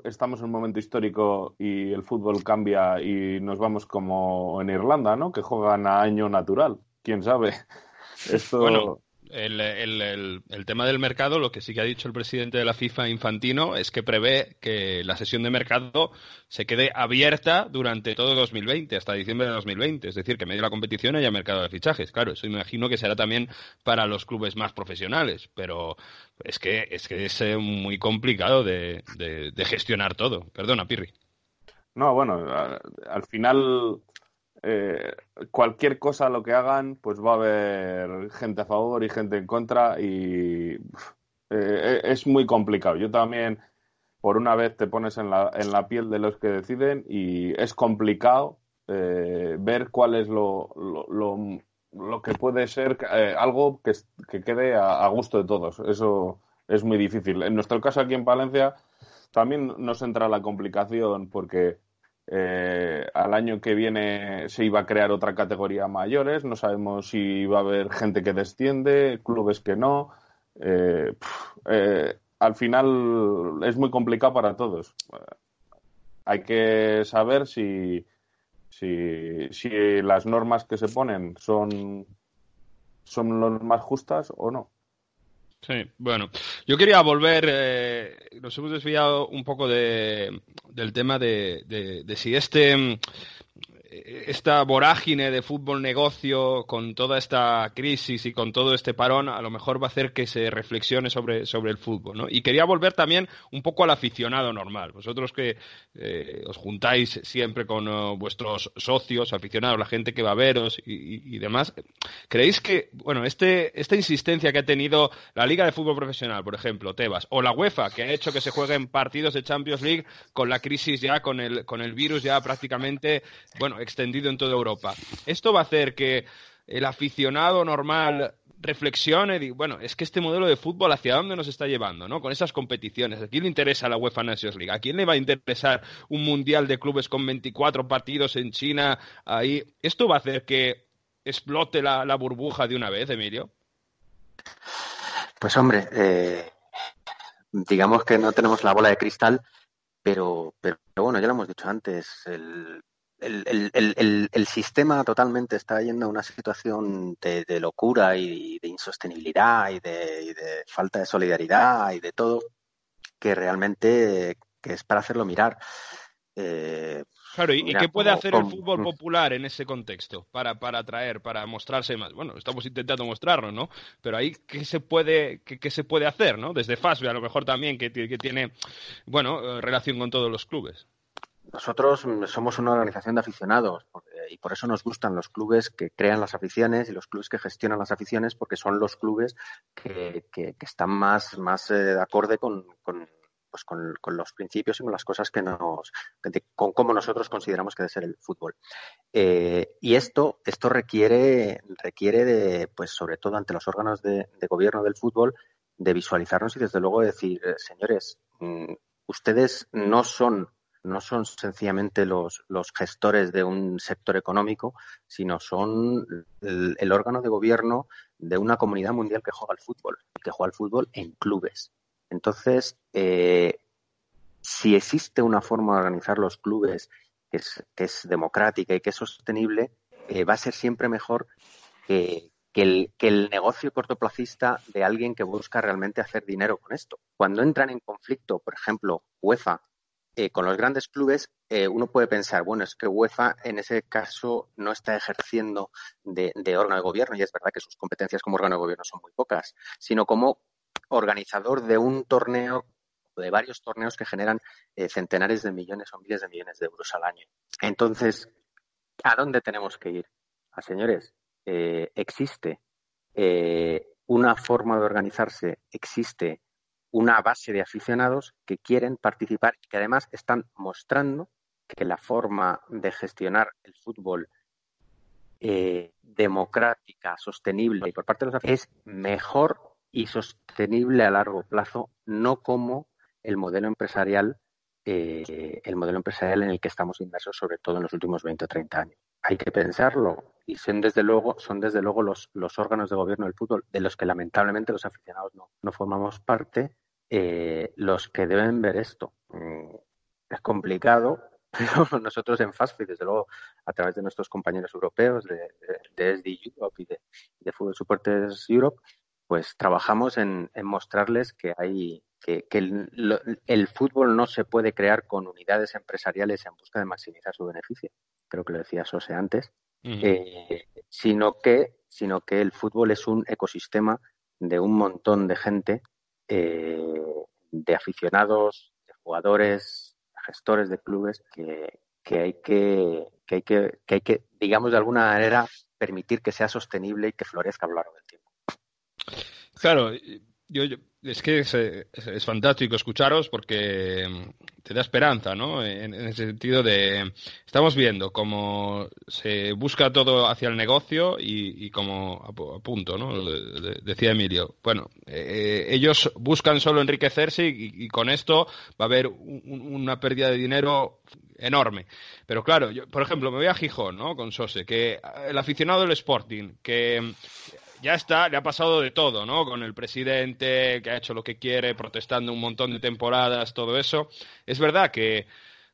Estamos en un momento histórico y el fútbol cambia y nos vamos como en Irlanda, ¿no? Que juegan a año natural. ¿Quién sabe? [LAUGHS] Esto el, tema del mercado, lo que sí que ha dicho el presidente de la FIFA, Infantino, es que prevé que la sesión de mercado se quede abierta durante todo 2020, hasta diciembre de 2020. Es decir, que medio de la competición haya mercado de fichajes. Claro, eso imagino que será también para los clubes más profesionales, pero es que es, que es eh, muy complicado de, gestionar todo. Perdona, Pirri. No, bueno, al final eh, cualquier cosa lo que hagan, pues va a haber gente a favor y gente en contra y eh, es muy complicado. Yo también, por una vez, te pones en la, en la piel de los que deciden y es complicado eh, ver cuál es lo, lo, lo, que puede ser algo que, que quede a, a gusto de todos. Eso es muy difícil. En nuestro caso aquí en Palencia también nos entra la complicación porque eh, al año que viene se iba a crear otra categoría mayores, no sabemos si va a haber gente que desciende, clubes que no. Eh, eh, al final es muy complicado para todos. hay que saber si, si, si, las normas que se ponen son, son las más justas o no. Sí, bueno, yo quería volver, eh, nos hemos desviado un poco de, del tema de, de, de si este esta vorágine de fútbol negocio con toda esta crisis y con todo este parón a lo mejor va a hacer que se reflexione sobre, sobre el fútbol, ¿no? Y quería volver también un poco al aficionado normal. Vosotros que eh, os juntáis siempre con oh, vuestros socios, aficionados, la gente que va a veros y, y, demás, ¿creéis que, bueno, este, esta insistencia que ha tenido la Liga de Fútbol Profesional, por ejemplo, Tebas, o la UEFA, que ha hecho que se jueguen partidos de Champions League con la crisis ya, con el, con el virus ya prácticamente, bueno, extendido en toda Europa. Esto va a hacer que el aficionado normal reflexione y bueno, es que este modelo de fútbol hacia dónde nos está llevando, ¿no? Con esas competiciones. ¿A quién le interesa la UEFA Nations League? ¿A quién le va a interesar un mundial de clubes con 24 partidos en China ahí? ¿Esto va a hacer que explote la, burbuja de una vez, Emilio? Pues hombre, eh, digamos que no tenemos la bola de cristal, pero, pero, bueno, ya lo hemos dicho antes, el, el, sistema totalmente está yendo a una situación de, locura y de insostenibilidad y de, falta de solidaridad y de todo que realmente que es para hacerlo mirar. Eh, claro, ¿y, qué puede hacer el fútbol mm. popular en ese contexto para, para atraer, para mostrarse más? Bueno, estamos intentando mostrarlo, ¿no? Pero ahí, ¿qué se puede, qué, se puede hacer, ¿no? Desde FASB, a lo mejor también, que, que tiene, bueno, eh, relación con todos los clubes. Nosotros somos una organización de aficionados y por eso nos gustan los clubes que crean las aficiones y los clubes que gestionan las aficiones porque son los clubes que, que, están más, más eh, de acorde con, pues con, los principios y con las cosas que nos, con cómo nosotros consideramos que debe ser el fútbol. Eh, y esto, esto requiere, requiere de, pues sobre todo ante los órganos de, gobierno del fútbol, de visualizarnos y desde luego decir, eh, señores, mm, ustedes no son no son sencillamente los, los gestores de un sector económico, sino son el, órgano de gobierno de una comunidad mundial que juega al fútbol, que juega al fútbol en clubes. Entonces, eh, si existe una forma de organizar los clubes que es, democrática y que es sostenible, eh, va a ser siempre mejor que, el, negocio cortoplacista de alguien que busca realmente hacer dinero con esto. Cuando entran en conflicto, por ejemplo, UEFA eh, con los grandes clubes, uno puede pensar, bueno, es que UEFA en ese caso no está ejerciendo de, órgano de gobierno, y es verdad que sus competencias como órgano de gobierno son muy pocas, sino como organizador de un torneo, de varios torneos que generan eh, centenares de millones o miles de millones de euros al año. Entonces, ¿a dónde tenemos que ir? Ah, señores, eh, existe eh, una forma de organizarse, existe una base de aficionados que quieren participar y que además están mostrando que la forma de gestionar el fútbol democrática, sostenible y por parte de los aficionados es mejor y sostenible a largo plazo, no como el modelo empresarial, eh, el modelo empresarial en el que estamos inmersos, sobre todo en los últimos 20 o 30 años. Hay que pensarlo y son desde luego, son desde luego los, los órganos de gobierno del fútbol, de los que lamentablemente los aficionados no, formamos parte, eh, los que deben ver esto. Mm, es complicado, [LAUGHS] pero nosotros en FASFI, desde luego, a través de nuestros compañeros europeos de, de, SD Europe y de, de Fútbol Supporters Europe, pues trabajamos en, mostrarles que hay que, el, fútbol no se puede crear con unidades empresariales en busca de maximizar su beneficio. Creo que lo decía Sose antes. Eh, sino que sino que el fútbol es un ecosistema de un montón de gente, eh, de aficionados, de jugadores, gestores de clubes que, hay que, que hay que, que hay que, digamos de alguna manera, permitir que sea sostenible y que florezca a lo largo del tiempo. Claro, yo, es que es, fantástico escucharos porque mm, te da esperanza, ¿no? En, el sentido de, estamos viendo cómo se busca todo hacia el negocio y, como a, punto, ¿no? decía Emilio. Bueno, eh, ellos buscan solo enriquecerse y, con esto va a haber una pérdida de dinero enorme. Pero claro, yo, por ejemplo, me voy a Gijón, ¿no? Con Sose, que el aficionado del Sporting, que ya está, le ha pasado de todo, ¿no? Con el presidente que ha hecho lo que quiere, protestando un montón de temporadas, todo eso. Es verdad que,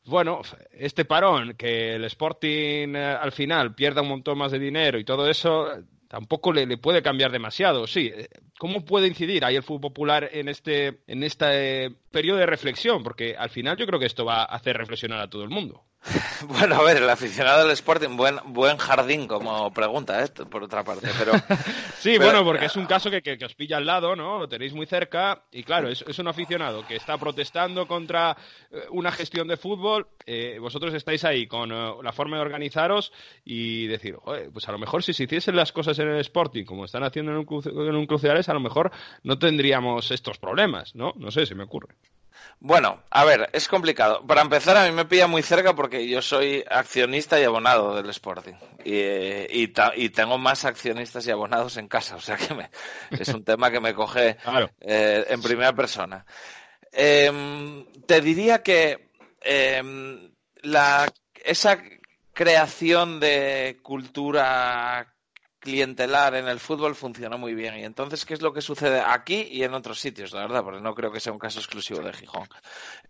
bueno, este parón, que el Sporting eh, al final pierda un montón más de dinero y todo eso, tampoco le, puede cambiar demasiado. Sí, eh, ¿cómo puede incidir ahí el fútbol popular en este, en este periodo de reflexión? Porque al final yo creo que esto va a hacer reflexionar a todo el mundo. [LAUGHS] Bueno, a ver, el aficionado del Sporting, buen, buen jardín como pregunta, ¿eh? por otra parte. Pero, [LAUGHS] sí, bueno, porque es un caso que, que, os pilla al lado, ¿no? Lo tenéis muy cerca y claro, es, es un aficionado que está protestando contra eh, una gestión de fútbol. Eh, vosotros estáis ahí con eh, la forma de organizaros y decir, pues a lo mejor si se hiciesen las cosas en el Sporting como están haciendo en un, en un Cruciales, a lo mejor no tendríamos estos problemas, ¿no? No sé, se me ocurre. Bueno, a ver, es complicado. Para empezar, a mí me pilla muy cerca porque yo soy accionista y abonado del Sporting. Y, tengo más accionistas y abonados en casa. O sea que es un tema que me coge [LAUGHS] eh, en primera persona. Em, te diría que em, esa creación de cultura clientelar en el fútbol funciona muy bien. Y entonces, ¿qué es lo que sucede aquí y en otros sitios? La verdad, porque no creo que sea un caso exclusivo de Gijón.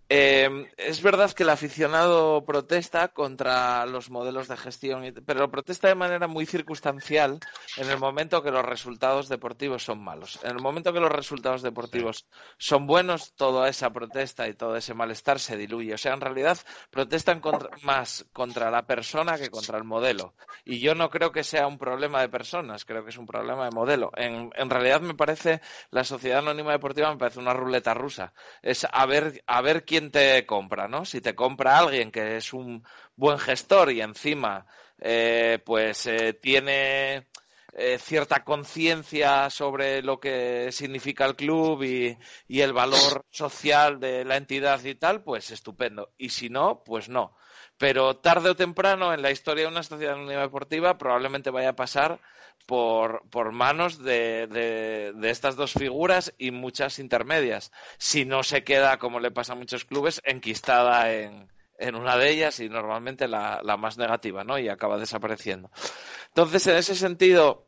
Eh, es verdad que el aficionado protesta contra los modelos de gestión, pero protesta de manera muy circunstancial en el momento que los resultados deportivos son malos. En el momento que los resultados deportivos son buenos, toda esa protesta y todo ese malestar se diluye. O sea, en realidad protestan más contra la persona que contra el modelo. Y yo no creo que sea un problema de personas, creo que es un problema de modelo. En, realidad me parece, la sociedad anónima deportiva me parece una ruleta rusa. Es a ver quién te compra, ¿no? Si te compra alguien que es un buen gestor y encima, eh, pues eh, tiene eh, cierta conciencia sobre lo que significa el club y, y, el valor social de la entidad y tal, pues estupendo. Y si no, pues no. Pero tarde o temprano en la historia de una sociedad anónima deportiva probablemente vaya a pasar por, por manos de, de, estas dos figuras y muchas intermedias. Si no se queda, como le pasa a muchos clubes, enquistada en, en una de ellas y normalmente la, la más negativa, ¿no? Y acaba desapareciendo. Entonces, en ese sentido,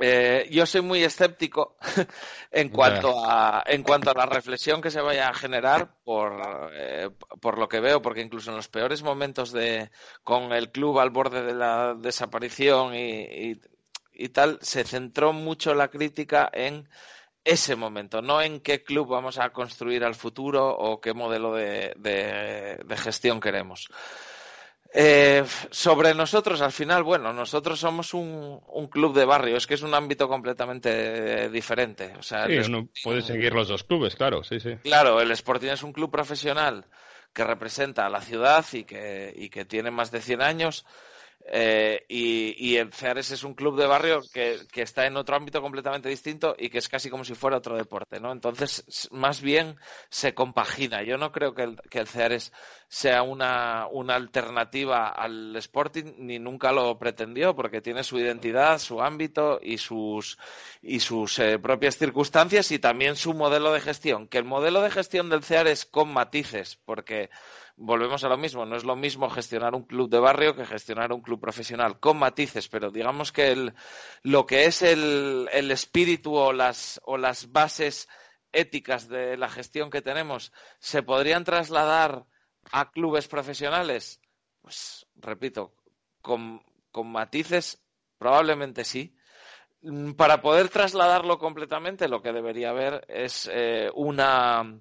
eh, yo soy muy escéptico [LAUGHS] en cuanto a en cuanto a la reflexión que se vaya a generar por, eh, por lo que veo, porque incluso en los peores momentos de con el club al borde de la desaparición y, y, tal, se centró mucho la crítica en ese momento, no en qué club vamos a construir al futuro o qué modelo de, de gestión queremos. Eh, sobre nosotros, al final, bueno, nosotros somos un, club de barrio, es que es un ámbito completamente diferente. O sea, sí, uno puede seguir los dos clubes, claro, sí, sí. Claro, el Sporting es un club profesional que representa a la ciudad y que, y que tiene más de 100 años. Eh, y, el Ceares es un club de barrio que, está en otro ámbito completamente distinto y que es casi como si fuera otro deporte, ¿no? Entonces, más bien se compagina. Yo no creo que el, que Ceares sea una, una, alternativa al Sporting, ni nunca lo pretendió, porque tiene su identidad, su ámbito y sus, y sus eh, propias circunstancias y también su modelo de gestión. Que el modelo de gestión del Ceares con matices, porque volvemos a lo mismo, no es lo mismo gestionar un club de barrio que gestionar un club profesional, con matices, pero digamos que el, lo que es el, el espíritu o las, o las bases éticas de la gestión que tenemos se podrían trasladar a clubes profesionales? Pues repito, con, con matices probablemente sí. Para poder trasladarlo completamente, lo que debería haber es eh, una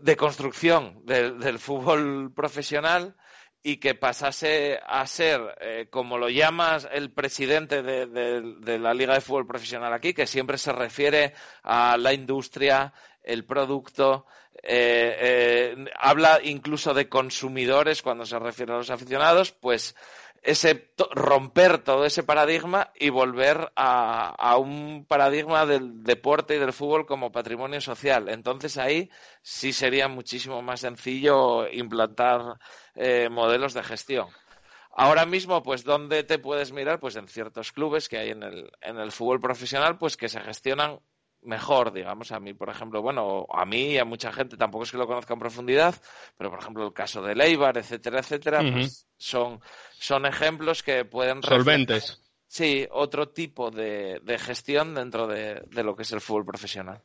deconstrucción del, del fútbol profesional y que pasase a ser, eh, como lo llamas el presidente de, de, la Liga de Fútbol Profesional aquí, que siempre se refiere a la industria, el producto, eh, eh, habla incluso de consumidores cuando se refiere a los aficionados, pues ese romper todo ese paradigma y volver a, un paradigma del deporte y del fútbol como patrimonio social. Entonces ahí sí sería muchísimo más sencillo implantar eh, modelos de gestión. Ahora mismo, pues, ¿dónde te puedes mirar? Pues en ciertos clubes que hay en el, en el fútbol profesional, pues que se gestionan mejor, digamos, a mí, por ejemplo, bueno, a mí y a mucha gente, tampoco es que lo conozca en profundidad, pero por ejemplo el caso de Leibar, etcétera, etcétera, pues son, son ejemplos que pueden... Solventes. Sí, otro tipo de, de gestión dentro de, de, lo que es el fútbol profesional.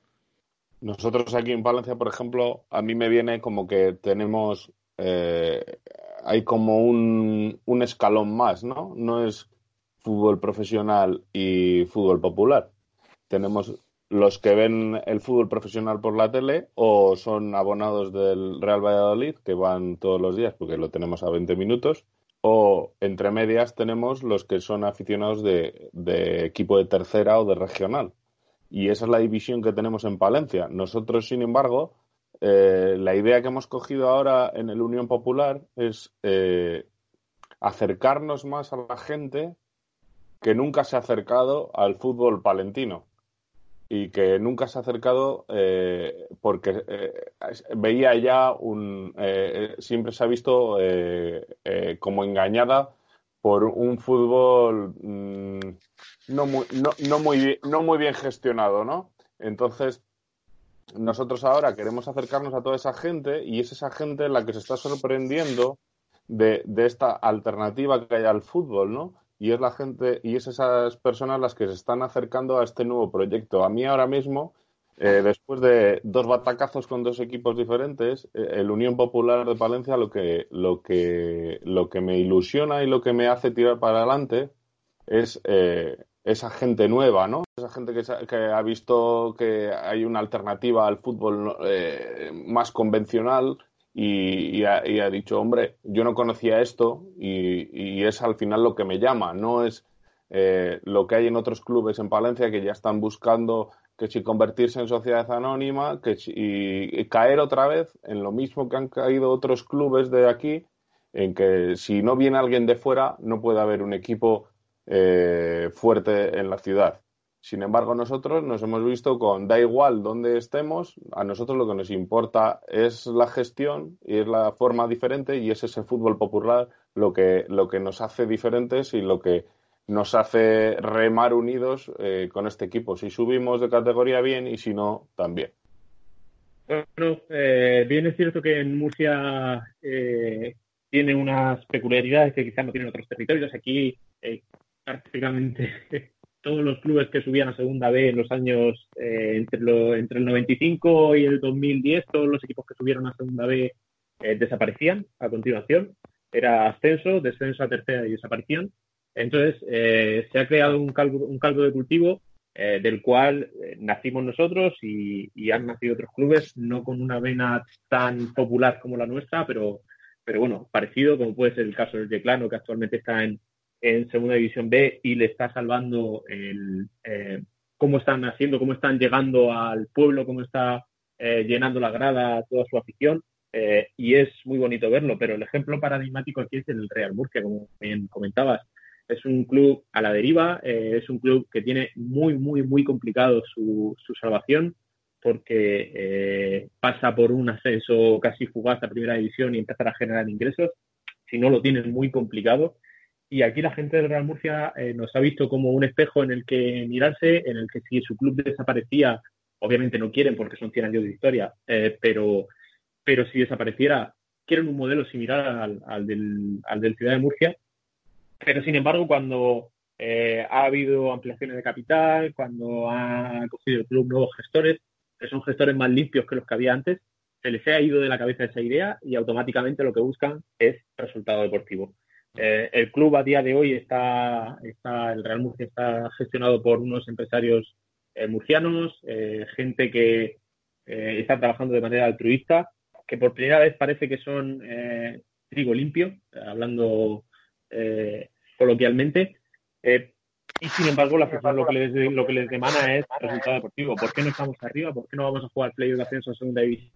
Nosotros aquí en Valencia, por ejemplo, a mí me viene como que tenemos, eh, hay como un, un escalón más, ¿no? No es fútbol profesional y fútbol popular. Tenemos los que ven el fútbol profesional por la tele o son abonados del Real Valladolid, que van todos los días porque lo tenemos a 20 minutos, o entre medias tenemos los que son aficionados de, equipo de tercera o de regional. Y esa es la división que tenemos en Palencia. Nosotros, sin embargo, eh, la idea que hemos cogido ahora en el Unión Popular es eh, acercarnos más a la gente que nunca se ha acercado al fútbol palentino y que nunca se ha acercado eh, porque eh, veía ya un eh, siempre se ha visto como engañada por un fútbol mm, no, muy, no, no, muy, no muy bien gestionado, ¿no? Entonces, nosotros ahora queremos acercarnos a toda esa gente y es esa gente la que se está sorprendiendo de, de esta alternativa que hay al fútbol, ¿no? Y es la gente y es esas personas las que se están acercando a este nuevo proyecto. A mí ahora mismo, eh, después de dos batacazos con dos equipos diferentes, eh, el Unión Popular de Palencia lo que, lo que, lo que me ilusiona y lo que me hace tirar para adelante es eh, esa gente nueva, ¿no? Esa gente que, que, ha visto que hay una alternativa al fútbol más convencional y, ha, dicho, hombre, yo no conocía esto y, es al final lo que me llama, no es eh, lo que hay en otros clubes en Palencia que ya están buscando que si convertirse en sociedad anónima que y, caer otra vez en lo mismo que han caído otros clubes de aquí, en que si no viene alguien de fuera no puede haber un equipo eh, fuerte en la ciudad. Sin embargo, nosotros nos hemos visto con da igual dónde estemos, a nosotros lo que nos importa es la gestión y es la forma diferente y es ese fútbol popular lo que, lo que nos hace diferentes y lo que nos hace remar unidos eh, con este equipo. Si subimos de categoría bien y si no, también. Bueno, eh, bien es cierto que en Murcia eh, tiene unas peculiaridades que quizás no tienen otros territorios. Aquí prácticamente todos los clubes que subían a Segunda B en los años eh, entre, lo, entre el 95 y el 2010, todos los equipos que subieron a Segunda B eh, desaparecían a continuación. Era ascenso, descenso a tercera y desaparición. Entonces, eh, se ha creado un caldo, un caldo de cultivo del cual nacimos nosotros y, y, han nacido otros clubes, no con una vena tan popular como la nuestra, pero, pero bueno, parecido, como puede ser el caso del Yeclano, que actualmente está en, en Segunda División B y le está salvando el, eh, cómo están haciendo, cómo están llegando al pueblo, cómo está eh, llenando la grada toda su afición. Eh, y es muy bonito verlo, pero el ejemplo paradigmático aquí es el Real Murcia, como bien comentabas. Es un club a la deriva, es un club que tiene muy, muy, muy complicado su, su salvación porque pasa por un ascenso casi fugaz a primera división y empezar a generar ingresos. Si no, lo tienen muy complicado y aquí la gente del Real Murcia eh, nos ha visto como un espejo en el que mirarse, en el que si su club desaparecía, obviamente no quieren porque son 100 años de historia, eh, pero, pero si desapareciera, quieren un modelo similar al, al, del, al del Ciudad de Murcia. Pero sin embargo, cuando eh, ha habido ampliaciones de capital, cuando ha cogido el club nuevos gestores, que son gestores más limpios que los que había antes, se les ha ido de la cabeza esa idea y automáticamente lo que buscan es resultado deportivo. Eh, el club a día de hoy está, el Real Murcia está gestionado por unos empresarios eh, murcianos, eh, gente que está trabajando de manera altruista, que por primera vez parece que son trigo limpio, hablando coloquialmente. y sin embargo, la FIFA lo que les, lo que les demanda es resultado deportivo. ¿Por qué no estamos arriba? ¿Por qué no vamos a jugar play de ascenso a segunda división?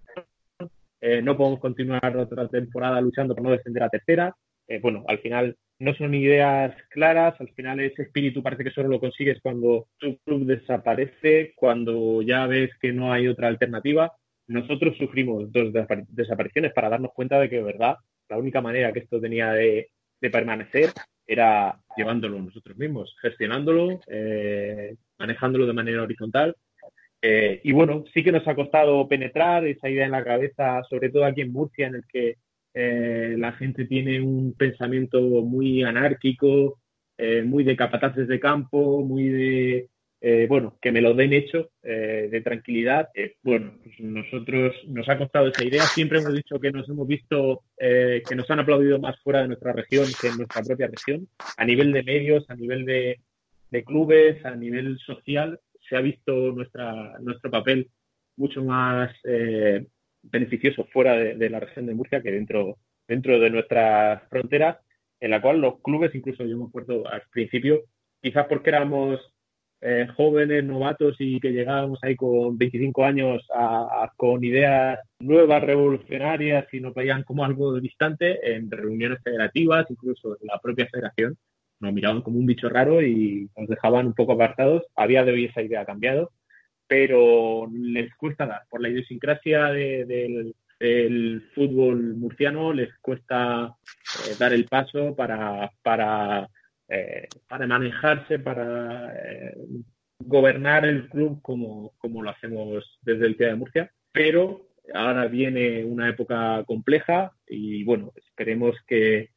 no podemos continuar otra temporada luchando por no descender a tercera. Eh, bueno, al final no son ideas claras, al final ese espíritu parece que solo lo consigues cuando tu club desaparece, cuando ya ves que no hay otra alternativa. Nosotros sufrimos dos desapariciones para darnos cuenta de que, de verdad, la única manera que esto tenía de, permanecer era llevándolo nosotros mismos, gestionándolo, eh, manejándolo de manera horizontal. Eh, y bueno, sí que nos ha costado penetrar esa idea en la cabeza, sobre todo aquí en Murcia, en el que eh, la gente tiene un pensamiento muy anárquico, eh, muy de capataces de campo, muy de, eh, bueno, que me lo den hecho, de tranquilidad. bueno, pues nosotros nos ha costado esa idea. Siempre hemos dicho que nos hemos visto, que nos han aplaudido más fuera de nuestra región que en nuestra propia región. A nivel de medios, a nivel de, clubes, a nivel social, se ha visto nuestro papel mucho más beneficioso fuera de, la región de Murcia que dentro, dentro de nuestras fronteras, en la cual los clubes, incluso yo me acuerdo al principio, quizás porque éramos eh, jóvenes, novatos y que llegábamos ahí con 25 años con ideas nuevas, revolucionarias y nos veían como algo distante en reuniones federativas, incluso en la propia federación, nos miraban como un bicho raro y nos dejaban un poco apartados. A día de hoy esa idea cambiado pero les cuesta dar. Por la idiosincrasia del, fútbol murciano, les cuesta eh, dar el paso para, para, eh, para manejarse, para eh, gobernar el club como, como lo hacemos desde el Ciudad de Murcia. Pero ahora viene una época compleja y bueno, esperemos que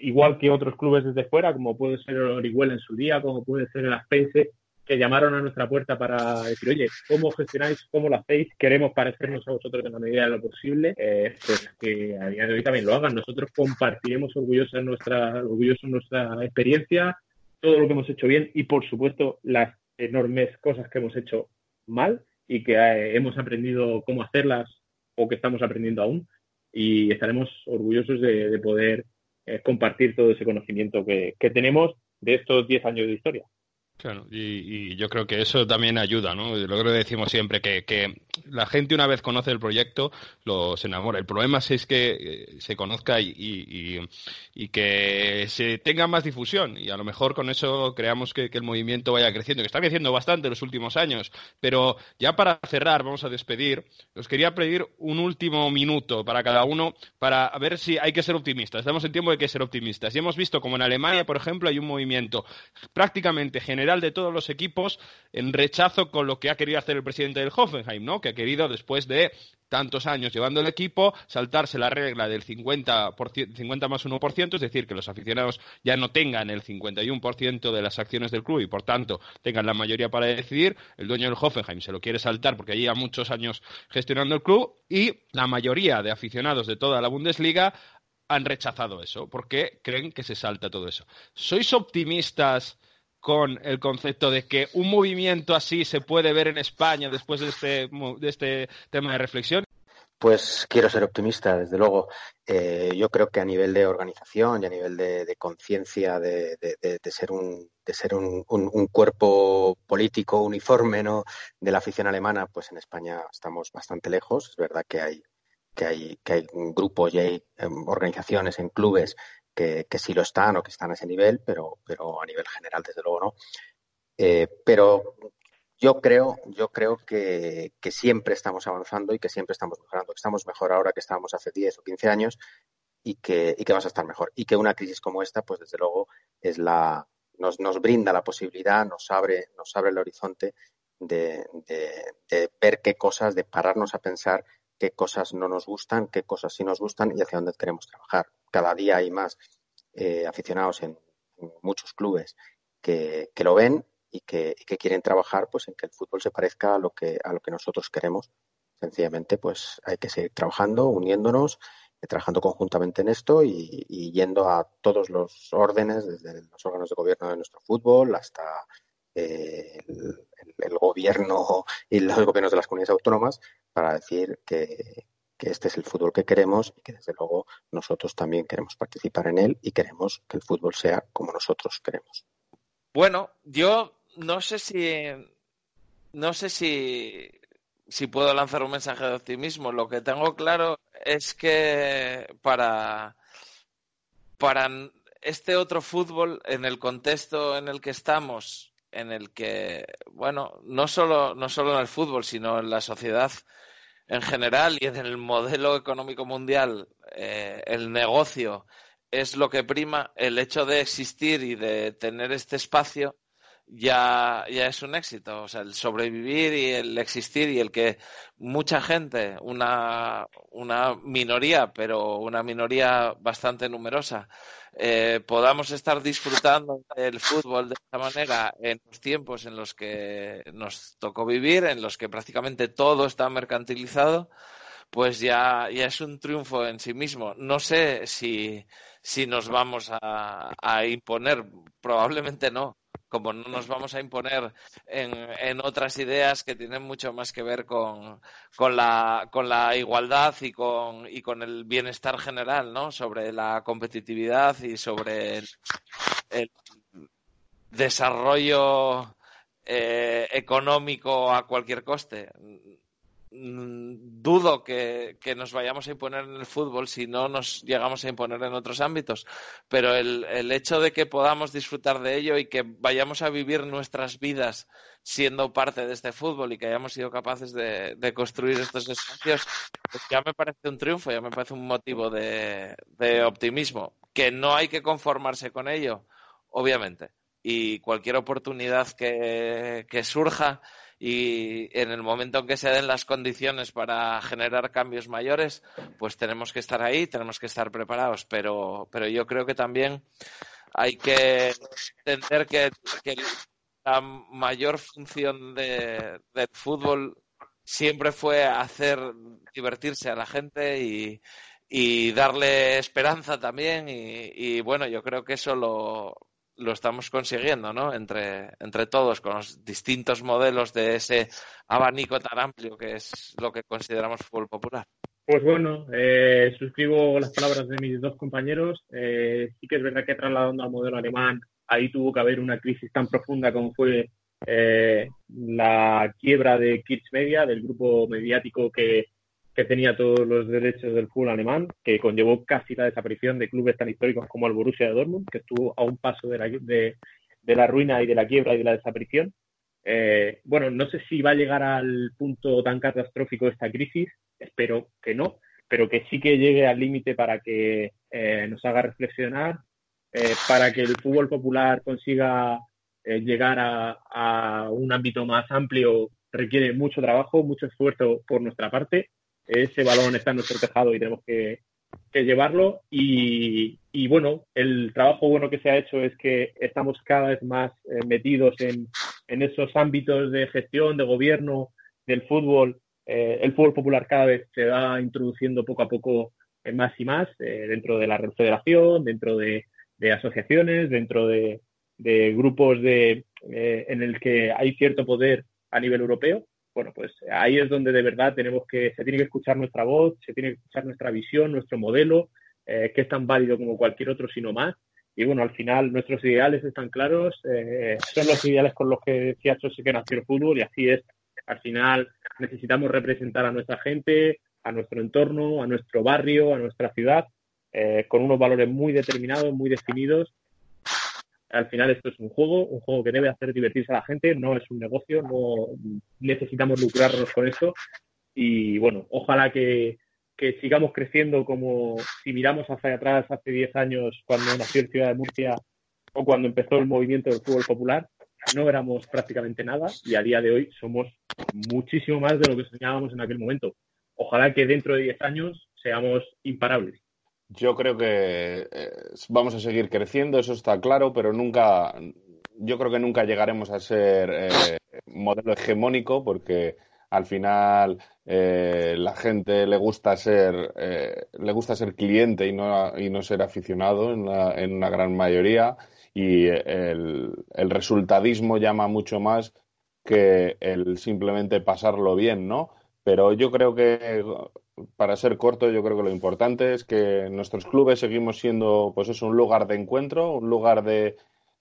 igual que otros clubes desde fuera, como puede ser el Orihuela en su día, como puede ser el Aspense, que llamaron a nuestra puerta para decir, oye, ¿cómo gestionáis? ¿Cómo lo hacéis? Queremos parecernos a vosotros en la medida de lo posible, eh, pues que a día de hoy también lo hagan. Nosotros compartiremos orgullosos nuestra, orgullosos nuestra experiencia, todo lo que hemos hecho bien y, por supuesto, las enormes cosas que hemos hecho mal y que eh, hemos aprendido cómo hacerlas o que estamos aprendiendo aún y estaremos orgullosos de, poder eh, compartir todo ese conocimiento que, que tenemos de estos 10 años de historia. Claro, y, yo creo que eso también ayuda, ¿no? Lo que decimos siempre, que, que, la gente una vez conoce el proyecto, lo, se enamora. El problema es que eh, se conozca y, y, y, que se tenga más difusión. Y a lo mejor con eso creamos que, que, el movimiento vaya creciendo, que está creciendo bastante en los últimos años. Pero ya para cerrar, vamos a despedir, os quería pedir un último minuto para cada uno para ver si hay que ser optimistas. Estamos en tiempo de que ser optimistas. Y hemos visto como en Alemania, por ejemplo, hay un movimiento prácticamente general de todos los equipos en rechazo con lo que ha querido hacer el presidente del Hoffenheim, ¿no? Que ha querido, después de tantos años llevando el equipo, saltarse la regla del 50, 50 más 1%, es decir, que los aficionados ya no tengan el 51% de las acciones del club y, por tanto, tengan la mayoría para decidir. El dueño del Hoffenheim se lo quiere saltar porque lleva muchos años gestionando el club y la mayoría de aficionados de toda la Bundesliga han rechazado eso porque creen que se salta todo eso. ¿Sois optimistas con el concepto de que un movimiento así se puede ver en España después de este, de este tema de reflexión? Pues quiero ser optimista, desde luego. Eh, yo creo que a nivel de organización y a nivel de, conciencia de, ser, un, de ser un, cuerpo político uniforme ¿no? de la afición alemana, pues en España estamos bastante lejos. Es verdad que hay, que hay, que hay grupos y hay em, organizaciones en clubes que, sí lo están o que están a ese nivel, pero, pero a nivel general, desde luego, no. Eh, pero yo creo, yo creo que, siempre estamos avanzando y que siempre estamos mejorando, que estamos mejor ahora que estábamos hace 10 o 15 años y que, y que vamos a estar mejor. Y que una crisis como esta, pues desde luego, es la, nos, nos brinda la posibilidad, nos abre, nos abre el horizonte de, de, ver qué cosas, de pararnos a pensar qué cosas no nos gustan, qué cosas sí nos gustan y hacia dónde queremos trabajar. Cada día hay más eh, aficionados en, muchos clubes que, lo ven y que, quieren trabajar pues en que el fútbol se parezca a lo que a lo que nosotros queremos. Sencillamente, pues hay que seguir trabajando, uniéndonos, eh, trabajando conjuntamente en esto y, yendo a todos los órdenes, desde los órganos de gobierno de nuestro fútbol hasta el, gobierno y los gobiernos de las comunidades autónomas, para decir que, este es el fútbol que queremos y que desde luego nosotros también queremos participar en él y queremos que el fútbol sea como nosotros queremos. Bueno, yo no sé si no sé si, si puedo lanzar un mensaje de optimismo. Lo que tengo claro es que para, para este otro fútbol, en el contexto en el que estamos, en el que, bueno, no solo, no solo en el fútbol, sino en la sociedad en general y en el modelo económico mundial, eh, el negocio es lo que prima, el hecho de existir y de tener este espacio ya, ya es un éxito. O sea, el sobrevivir y el existir y el que mucha gente, una, una minoría, pero una minoría bastante numerosa, eh, podamos estar disfrutando del fútbol de esta manera en los tiempos en los que nos tocó vivir, en los que prácticamente todo está mercantilizado, pues ya, ya es un triunfo en sí mismo. No sé si, si nos vamos a, a imponer, probablemente no, como no nos vamos a imponer en, en, otras ideas que tienen mucho más que ver con, con, la, con la igualdad y con, y con el bienestar general, ¿no? Sobre la competitividad y sobre el, desarrollo eh, económico a cualquier coste. Mm, dudo que, nos vayamos a imponer en el fútbol si no nos llegamos a imponer en otros ámbitos, pero el, el, hecho de que podamos disfrutar de ello y que vayamos a vivir nuestras vidas siendo parte de este fútbol y que hayamos sido capaces de, construir estos espacios, pues ya me parece un triunfo, ya me parece un motivo de, de optimismo, que no hay que conformarse con ello, obviamente, y cualquier oportunidad que, que surja y en el momento en que se den las condiciones para generar cambios mayores, pues tenemos que estar ahí, tenemos que estar preparados, pero, pero yo creo que también hay que entender que, la mayor función de, del fútbol siempre fue hacer divertirse a la gente y, y darle esperanza también. Y, y, bueno, yo creo que eso lo, lo estamos consiguiendo, ¿no? Entre, entre todos, con los distintos modelos de ese abanico tan amplio que es lo que consideramos fútbol popular. Pues bueno, eh, suscribo las palabras de mis dos compañeros. Eh, sí que es verdad que trasladando al modelo alemán, ahí tuvo que haber una crisis tan profunda como fue eh, la quiebra de Kids Media, del grupo mediático que que tenía todos los derechos del fútbol alemán, que conllevó casi la desaparición de clubes tan históricos como el Borussia de Dortmund, que estuvo a un paso de la, de, la ruina y de la quiebra y de la desaparición. Eh, bueno, no sé si va a llegar al punto tan catastrófico esta crisis, espero que no, pero que sí que llegue al límite para que eh, nos haga reflexionar, eh, para que el fútbol popular consiga llegar a, a un ámbito más amplio, requiere mucho trabajo, mucho esfuerzo por nuestra parte ese balón está en nuestro tejado y tenemos que, llevarlo. Y, bueno, el trabajo bueno que se ha hecho es que estamos cada vez más eh, metidos en, esos ámbitos de gestión, de gobierno del fútbol. Eh, el fútbol popular cada vez se va introduciendo poco a poco más y más eh, dentro de la federación, dentro de, asociaciones, dentro de, grupos de, en el que hay cierto poder a nivel europeo bueno, pues ahí es donde de verdad tenemos que, se tiene que escuchar nuestra voz, se tiene que escuchar nuestra visión, nuestro modelo, eh, que es tan válido como cualquier otro, sino más. Y bueno, al final nuestros ideales están claros, eh, son los ideales con los que decía José que nació el fútbol y así es. Al final necesitamos representar a nuestra gente, a nuestro entorno, a nuestro barrio, a nuestra ciudad, eh, con unos valores muy determinados, muy definidos al final esto es un juego, un juego que debe hacer divertirse a la gente, no es un negocio, no necesitamos lucrarnos con esto. Y bueno, ojalá que, sigamos creciendo como si miramos hacia atrás hace 10 años cuando nació el Ciudad de Murcia o cuando empezó el movimiento del fútbol popular, no éramos prácticamente nada y a día de hoy somos muchísimo más de lo que soñábamos en aquel momento. Ojalá que dentro de 10 años seamos imparables. Yo creo que eh, vamos a seguir creciendo, eso está claro, pero nunca, yo creo que nunca llegaremos a ser eh, modelo hegemónico porque al final eh, la gente le gusta ser le gusta ser cliente y no, y no ser aficionado en, en una gran mayoría y el, el resultadismo llama mucho más que el simplemente pasarlo bien, ¿no? Pero yo creo que para ser corto, yo creo que lo importante es que nuestros clubes seguimos siendo, pues es un lugar de encuentro, un lugar de,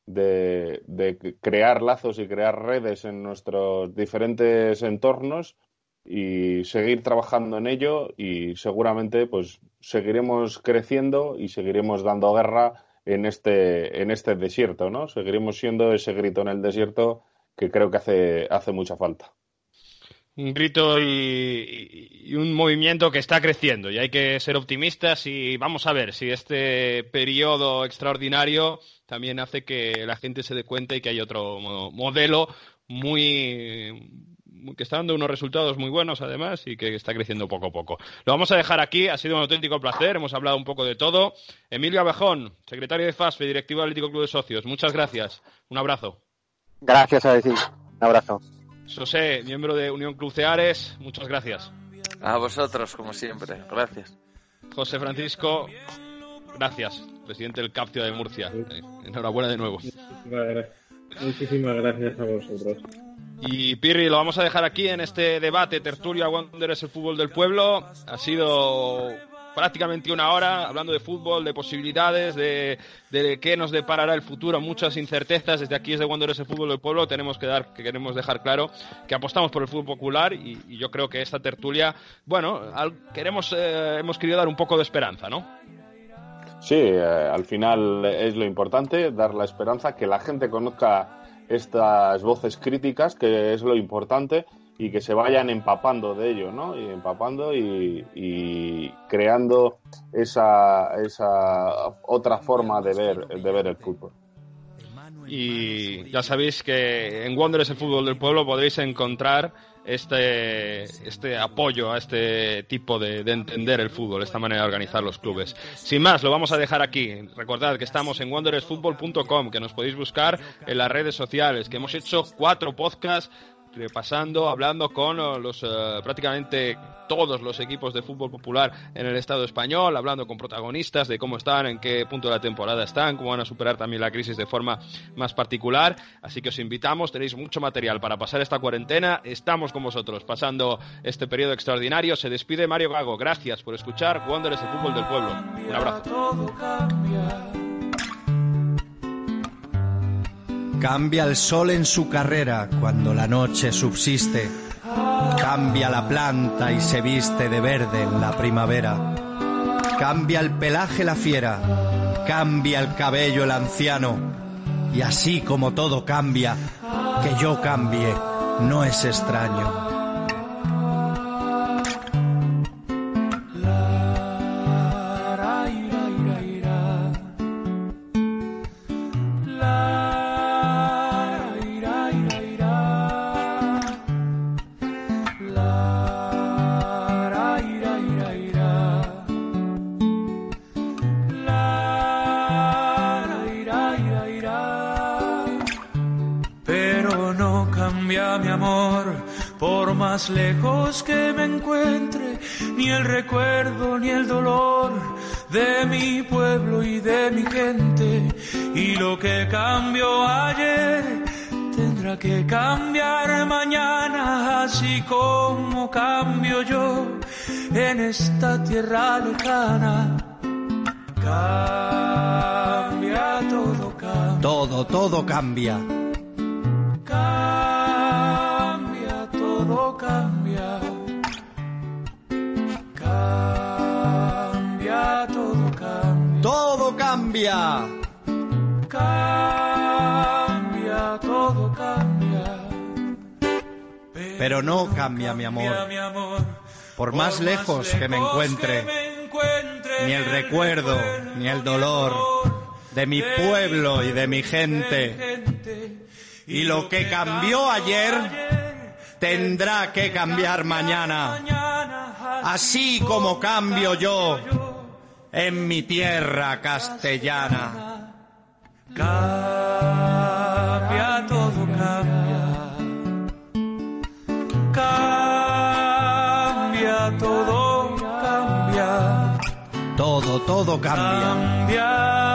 de, crear lazos y crear redes en nuestros diferentes entornos y seguir trabajando en ello y seguramente pues seguiremos creciendo y seguiremos dando guerra en este, en este desierto, ¿no? Seguiremos siendo ese grito en el desierto que creo que hace, hace mucha falta un grito y, un movimiento que está creciendo y hay que ser optimistas y vamos a ver si este periodo extraordinario también hace que la gente se dé cuenta y que hay otro modelo muy que está dando unos resultados muy buenos además y que está creciendo poco a poco. Lo vamos a dejar aquí, ha sido un auténtico placer, hemos hablado un poco de todo. Emilio Abejón, secretario de FASFE, directivo del Atlético Club de Socios, muchas gracias. Un abrazo. Gracias a decir. Un abrazo. José, miembro de Unión Club Ceares, muchas gracias. A vosotros, como siempre, gracias. José Francisco, gracias, presidente del CAPTIO de Murcia. Enhorabuena de nuevo. Muchísimas gracias a vosotros. Y Pirri, lo vamos a dejar aquí en este debate, tertulia es el fútbol del pueblo. Ha sido prácticamente una hora hablando de fútbol, de posibilidades, de, qué nos deparará el futuro, muchas incertezas. Desde aquí, desde Wanderers el fútbol del pueblo, tenemos que dar, que queremos dejar claro que apostamos por el fútbol popular y, yo creo que esta tertulia, bueno, queremos, eh, hemos querido dar un poco de esperanza, ¿no? Sí, eh, al final es lo importante, dar la esperanza, que la gente conozca estas voces críticas, que es lo importante y que se vayan empapando de ello, ¿no? Y empapando y, creando esa, esa otra forma de ver, de ver el fútbol. y ya sabéis que en Wanderers el fútbol del pueblo podréis encontrar este, este apoyo a este tipo de, de, entender el fútbol, esta manera de organizar los clubes. Sin más, lo vamos a dejar aquí. Recordad que estamos en wanderersfootball.com, que nos podéis buscar en las redes sociales, que hemos hecho cuatro podcasts repasando, hablando con los uh, prácticamente todos los equipos de fútbol popular en el Estado español, hablando con protagonistas de cómo están, en qué punto de la temporada están, cómo van a superar también la crisis de forma más particular. Así que os invitamos, tenéis mucho material para pasar esta cuarentena. Estamos con vosotros pasando este periodo extraordinario. Se despide Mario Gago. Gracias por escuchar Wanderers el fútbol del pueblo. Un abrazo. Cambia el sol en su carrera cuando la noche subsiste. Cambia la planta y se viste de verde en la primavera. Cambia el pelaje la fiera. Cambia el cabello el anciano. Y así como todo cambia, que yo cambie no es extraño. Más lejos que me encuentre, ni el recuerdo ni el dolor de mi pueblo y de mi gente. Y lo que cambió ayer tendrá que cambiar mañana, así como cambio yo en esta tierra lejana. Cambia todo, cambia. Todo, todo cambia. Todo cambia. Cambia, todo cambia. Todo cambia. Cambia, todo cambia. Pero no cambia mi amor. Por más lejos que me encuentre, ni el recuerdo, ni el dolor de mi pueblo y de mi gente. Y lo que cambió ayer tendrá que cambiar mañana, así como cambio yo en mi tierra castellana. Cambia, todo cambia. Cambia, todo cambia. Todo, todo cambia.